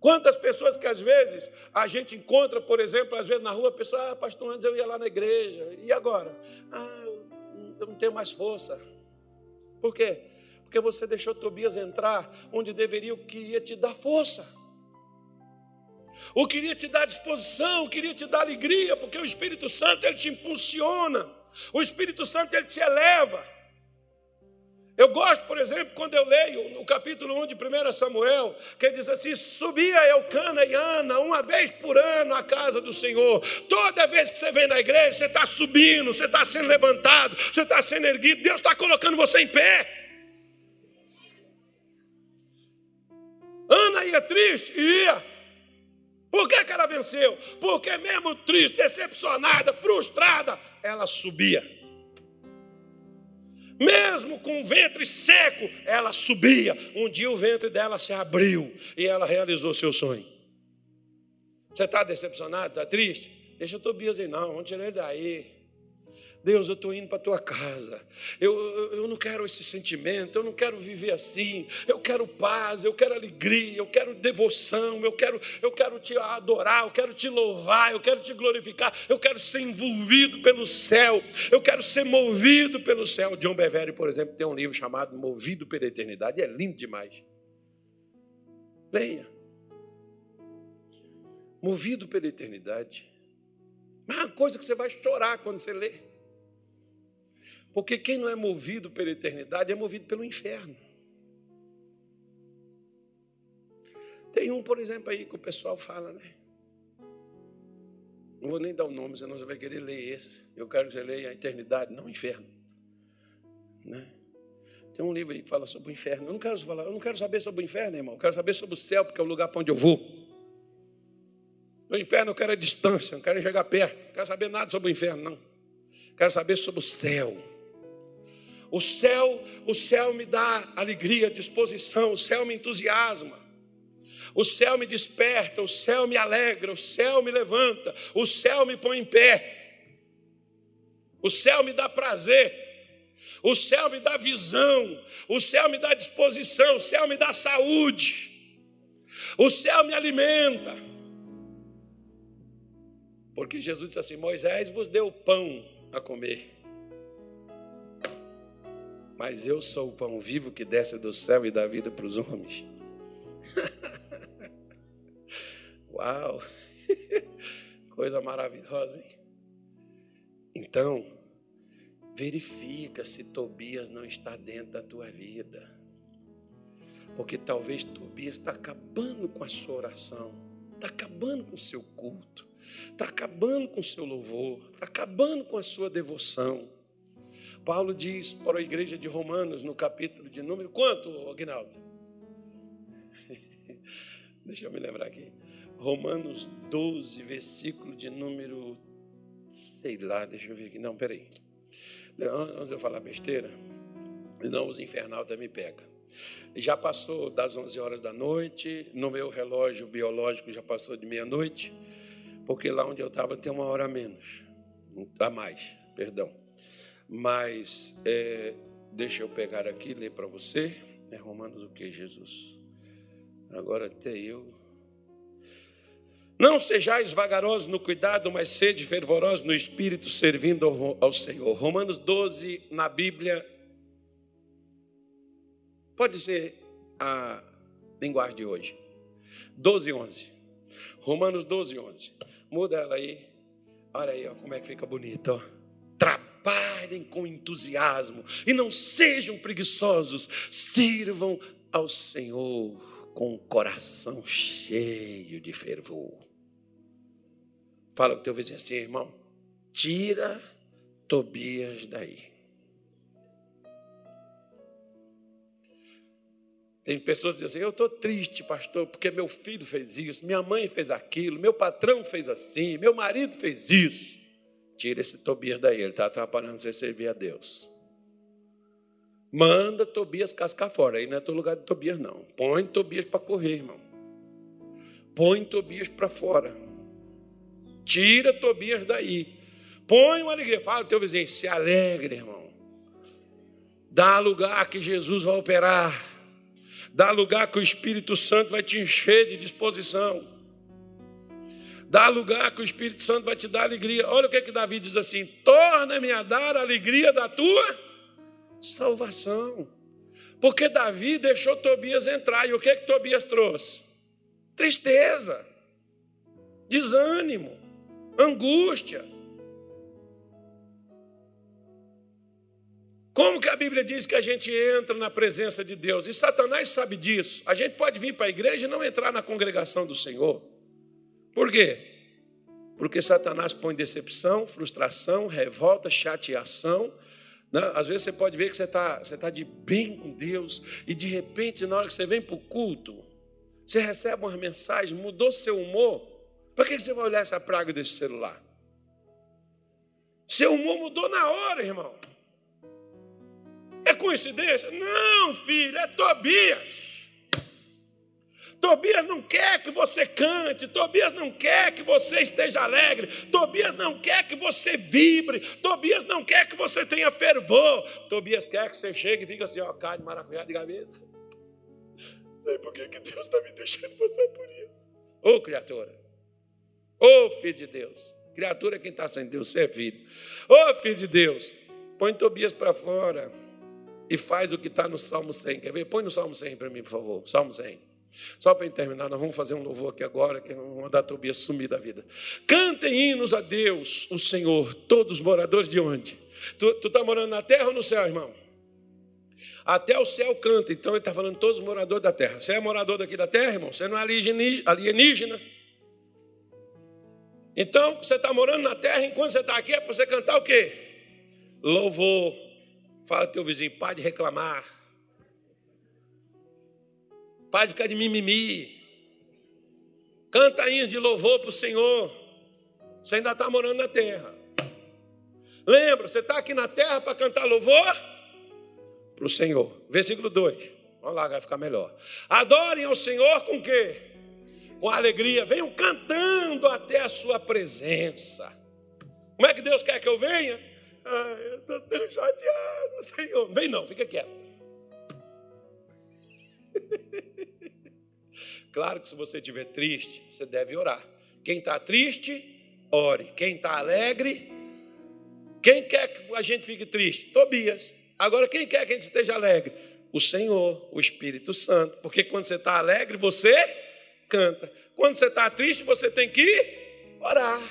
S1: Quantas pessoas que às vezes a gente encontra, por exemplo, às vezes na rua, a pessoa, ah, pastor, antes eu ia lá na igreja, e agora? Ah, eu não tenho mais força. Por quê? Porque você deixou Tobias entrar onde deveria, o que ia te dar força. O queria te dar disposição, o queria te dar alegria, porque o Espírito Santo ele te impulsiona. O Espírito Santo ele te eleva. Eu gosto, por exemplo, quando eu leio no capítulo 1 de 1 Samuel, que diz assim: subia Eucana e Ana uma vez por ano à casa do Senhor. Toda vez que você vem na igreja, você está subindo, você está sendo levantado, você está sendo erguido, Deus está colocando você em pé. Ana ia triste? Ia. Por que, que ela venceu? Porque, mesmo triste, decepcionada, frustrada, ela subia. Mesmo com o ventre seco, ela subia. Um dia o ventre dela se abriu e ela realizou seu sonho. Você está decepcionado, está triste? Deixa Tobias aí, não, vamos tirar ele daí. Deus, eu estou indo para a tua casa. Eu, eu, eu, não quero esse sentimento, eu não quero viver assim. Eu quero paz, eu quero alegria, eu quero devoção, eu quero, eu quero te adorar, eu quero te louvar, eu quero te glorificar, eu quero ser envolvido pelo céu, eu quero ser movido pelo céu. John Bevere, por exemplo, tem um livro chamado Movido pela Eternidade, é lindo demais. Leia. Movido pela eternidade. Mas é uma coisa que você vai chorar quando você lê. Porque quem não é movido pela eternidade é movido pelo inferno. Tem um, por exemplo, aí que o pessoal fala, né? Não vou nem dar o nome, senão você vai querer ler esse. Eu quero que você leia a eternidade, não o inferno. Né? Tem um livro aí que fala sobre o inferno. Eu não quero falar, eu não quero saber sobre o inferno, irmão. Eu quero saber sobre o céu, porque é o lugar para onde eu vou. No inferno eu quero a distância, não quero chegar perto. Não quero saber nada sobre o inferno, não. Quero saber sobre o céu. O céu, o céu me dá alegria, disposição, o céu me entusiasma. O céu me desperta, o céu me alegra, o céu me levanta, o céu me põe em pé. O céu me dá prazer. O céu me dá visão, o céu me dá disposição, o céu me dá saúde, o céu me alimenta. Porque Jesus disse assim: Moisés vos deu pão a comer, mas eu sou o pão vivo que desce do céu e dá vida para os homens. Uau! Coisa maravilhosa, hein? Então, verifica se Tobias não está dentro da tua vida. Porque talvez Tobias está acabando com a sua oração, está acabando com o seu culto, está acabando com o seu louvor, está acabando com a sua devoção. Paulo diz para a igreja de Romanos, no capítulo de número quanto, Aguinaldo? Deixa eu me lembrar aqui. Romanos 12, versículo de número, sei lá, deixa eu ver aqui. Não, peraí. Antes de eu falar besteira, não, os infernal me pega. Já passou das 11 horas da noite, no meu relógio biológico já passou de meia-noite, porque lá onde eu estava tem uma hora a menos, a mais, perdão. Mas é, deixa eu pegar aqui ler para você. É Romanos o que, Jesus? Agora até eu não sejais vagarosos no cuidado, mas sede fervorosos no espírito, servindo ao Senhor. Romanos 12, na Bíblia, pode ser a linguagem de hoje. 12, 11. Romanos 12, 11. Muda ela aí. Olha aí, ó, como é que fica bonito. Ó. Trabalhem com entusiasmo e não sejam preguiçosos. Sirvam ao Senhor com o coração cheio de fervor. Fala com teu vizinho assim, irmão. Tira Tobias daí. Tem pessoas que dizem assim: Eu estou triste, pastor, porque meu filho fez isso, minha mãe fez aquilo, meu patrão fez assim, meu marido fez isso. Tira esse Tobias daí, ele está atrapalhando você servir a Deus. Manda Tobias cascar fora. Aí não é teu lugar de Tobias, não. Põe Tobias para correr, irmão. Põe Tobias para fora. Tira Tobias daí. Põe uma alegria. Fala ao teu vizinho, se alegre, irmão. Dá lugar que Jesus vai operar. Dá lugar que o Espírito Santo vai te encher de disposição. Dá lugar que o Espírito Santo vai te dar alegria. Olha o que, que Davi diz assim: torna-me a dar a alegria da tua salvação. Porque Davi deixou Tobias entrar. E o que, que Tobias trouxe? Tristeza, desânimo angústia. Como que a Bíblia diz que a gente entra na presença de Deus? E Satanás sabe disso. A gente pode vir para a igreja e não entrar na congregação do Senhor. Por quê? Porque Satanás põe decepção, frustração, revolta, chateação. Né? Às vezes você pode ver que você está você tá de bem com Deus e de repente, na hora que você vem para o culto, você recebe uma mensagem, mudou seu humor. Para que você vai olhar essa praga desse celular? Seu humor mudou na hora, irmão. É coincidência? Não, filho, é Tobias. Tobias não quer que você cante, Tobias não quer que você esteja alegre, Tobias não quer que você vibre, Tobias não quer que você tenha fervor, Tobias quer que você chegue e diga assim: ó, carne maracujá de gaveta. Não sei por que Deus está me deixando passar por isso. Ô, criatura. Ô filho de Deus, criatura é quem está sem Deus, você é filho. Ô filho de Deus, põe Tobias para fora e faz o que está no Salmo 100. Quer ver? Põe no Salmo 100 para mim, por favor. Salmo 100. Só para terminar, nós vamos fazer um louvor aqui agora, que vamos mandar Tobias sumir da vida. Cantem hinos a Deus, o Senhor, todos os moradores de onde? Tu está morando na terra ou no céu, irmão? Até o céu canta, então ele está falando todos os moradores da terra. Você é morador daqui da terra, irmão? Você não é alienígena? Então, você está morando na terra, enquanto você está aqui, é para você cantar o quê? Louvor. Fala teu vizinho, pare de reclamar. Pare de ficar de mimimi. Canta ainda de louvor para o Senhor. Você ainda está morando na terra. Lembra, você está aqui na terra para cantar louvor para o Senhor. Versículo 2. Vamos lá, vai ficar melhor. Adorem ao Senhor com quê? com alegria, venham cantando até a sua presença. Como é que Deus quer que eu venha? Ai, eu estou tão chateado, Senhor. Vem não, fica quieto. Claro que se você estiver triste, você deve orar. Quem está triste, ore. Quem está alegre, quem quer que a gente fique triste? Tobias. Agora, quem quer que a gente esteja alegre? O Senhor, o Espírito Santo. Porque quando você está alegre, você canta. Quando você está triste, você tem que orar.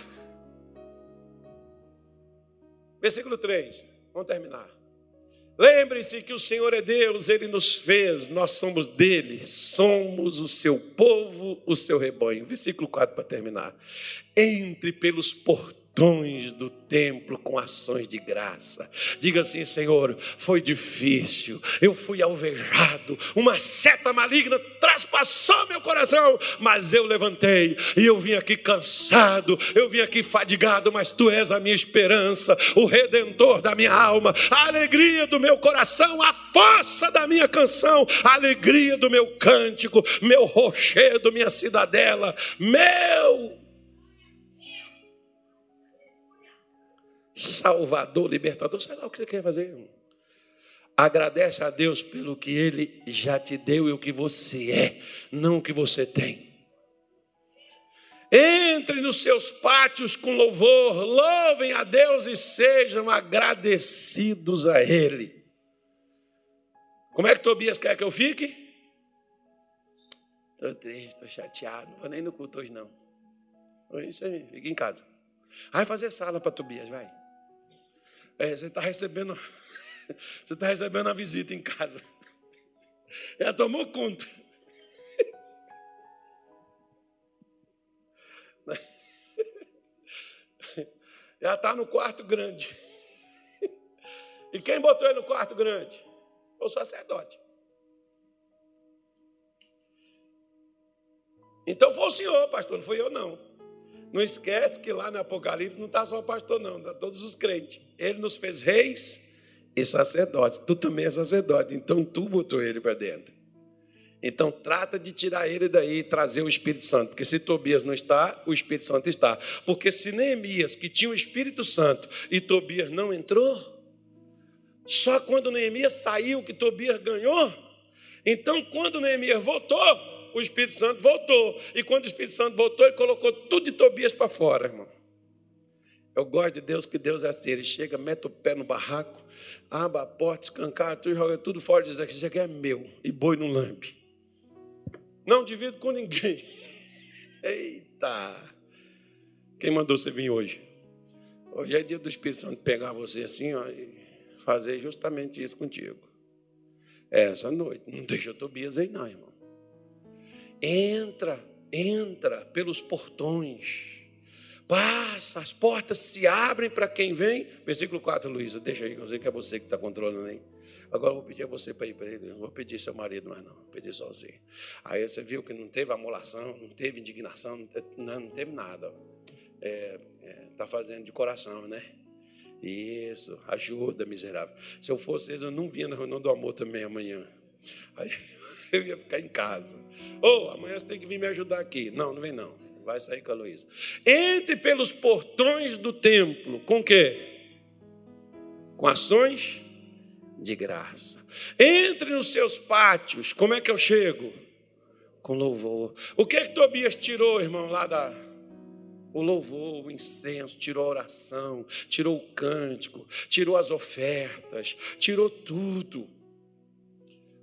S1: Versículo 3. Vamos terminar. Lembre-se que o Senhor é Deus, Ele nos fez, nós somos dele, somos o seu povo, o seu rebanho. Versículo 4 para terminar. Entre pelos portões portões do templo com ações de graça. Diga assim, Senhor, foi difícil, eu fui alvejado, uma seta maligna traspassou meu coração, mas eu levantei e eu vim aqui cansado, eu vim aqui fadigado, mas tu és a minha esperança, o redentor da minha alma, a alegria do meu coração, a força da minha canção, a alegria do meu cântico, meu rochedo, minha cidadela, meu Salvador, libertador, sei lá o que você quer fazer. Agradece a Deus pelo que Ele já te deu e o que você é, não o que você tem. Entre nos seus pátios com louvor, louvem a Deus e sejam agradecidos a Ele. Como é que Tobias quer que eu fique? Estou triste, estou chateado, não vou nem no culto hoje não. Isso aí, fica em casa. Vai fazer sala para Tobias, vai. É, você está recebendo, você está recebendo a visita em casa. Já tomou conta. Já está no quarto grande. E quem botou ele no quarto grande? O sacerdote. Então foi o senhor, pastor, não foi eu não. Não esquece que lá no Apocalipse não está só o pastor, não, está todos os crentes. Ele nos fez reis e sacerdotes. Tu também é sacerdote, então tu botou ele para dentro. Então trata de tirar ele daí e trazer o Espírito Santo, porque se Tobias não está, o Espírito Santo está. Porque se Neemias, que tinha o Espírito Santo, e Tobias não entrou, só quando Neemias saiu que Tobias ganhou. Então, quando Neemias voltou, o Espírito Santo voltou. E quando o Espírito Santo voltou, ele colocou tudo de Tobias para fora, irmão. Eu gosto de Deus, que Deus é assim. Ele chega, mete o pé no barraco, abre a porta, escancara, tudo, joga tudo fora e diz isso aqui é meu. E boi no lambe. Não divido com ninguém. Eita! Quem mandou você vir hoje? Hoje é dia do Espírito Santo pegar você assim ó, e fazer justamente isso contigo. Essa noite. Não deixa Tobias aí, não, irmão. Entra, entra pelos portões. Passa, as portas se abrem para quem vem. Versículo 4, Luísa, deixa aí, eu sei que é você que está controlando aí. Agora eu vou pedir a você para ir para ele. Não vou pedir seu marido, mas não, vou pedir sozinho. Aí você viu que não teve amolação, não teve indignação, não teve, não, teve nada. Está é, é, tá fazendo de coração, né? Isso, ajuda, miserável. Se eu fosse eu não vinha na reunião do amor também amanhã. Aí, eu ia ficar em casa. Ou oh, amanhã você tem que vir me ajudar aqui. Não, não vem não. Vai sair com a Luísa. Entre pelos portões do templo. Com quê? Com ações de graça. Entre nos seus pátios. Como é que eu chego? Com louvor. O que é que Tobias tirou, irmão, lá da, o louvor, o incenso, tirou a oração, tirou o cântico, tirou as ofertas, tirou tudo.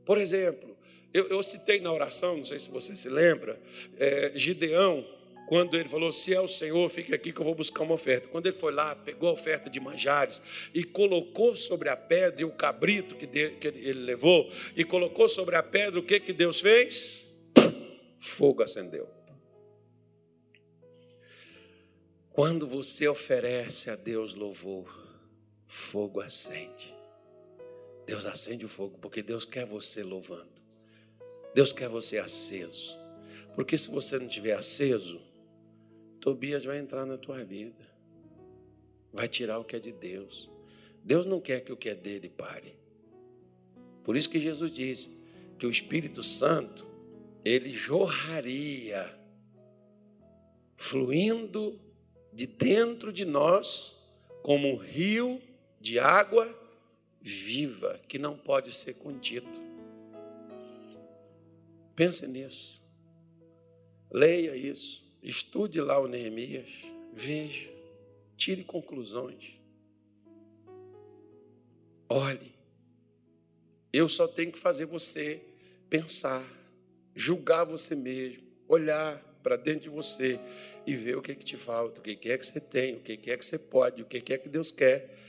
S1: Por exemplo, eu, eu, citei na oração, não sei se você se lembra, é, Gideão, quando ele falou: Se é o Senhor, fique aqui que eu vou buscar uma oferta. Quando ele foi lá, pegou a oferta de manjares e colocou sobre a pedra, e o cabrito que, de, que ele levou, e colocou sobre a pedra, o que, que Deus fez? Fogo acendeu. Quando você oferece a Deus louvor, fogo acende. Deus acende o fogo, porque Deus quer você louvando. Deus quer você aceso. Porque se você não estiver aceso, Tobias vai entrar na tua vida. Vai tirar o que é de Deus. Deus não quer que o que é dele pare. Por isso que Jesus disse que o Espírito Santo, ele jorraria, fluindo de dentro de nós, como um rio de água viva que não pode ser contido. Pense nisso. Leia isso. Estude lá o Neemias. Veja. Tire conclusões. Olhe. Eu só tenho que fazer você pensar, julgar você mesmo, olhar para dentro de você e ver o que, que te falta, o que, é que você tem, o que, é que você pode, o que é que Deus quer.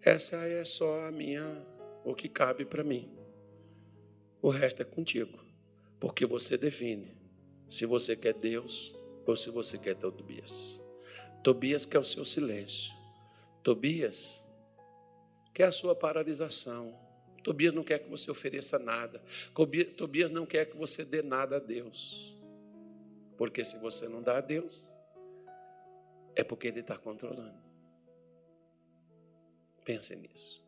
S1: Essa é só a minha, o que cabe para mim. O resto é contigo, porque você define se você quer Deus ou se você quer Tobias. Tobias quer o seu silêncio. Tobias quer a sua paralisação. Tobias não quer que você ofereça nada. Tobias não quer que você dê nada a Deus. Porque se você não dá a Deus, é porque Ele está controlando. Pense nisso.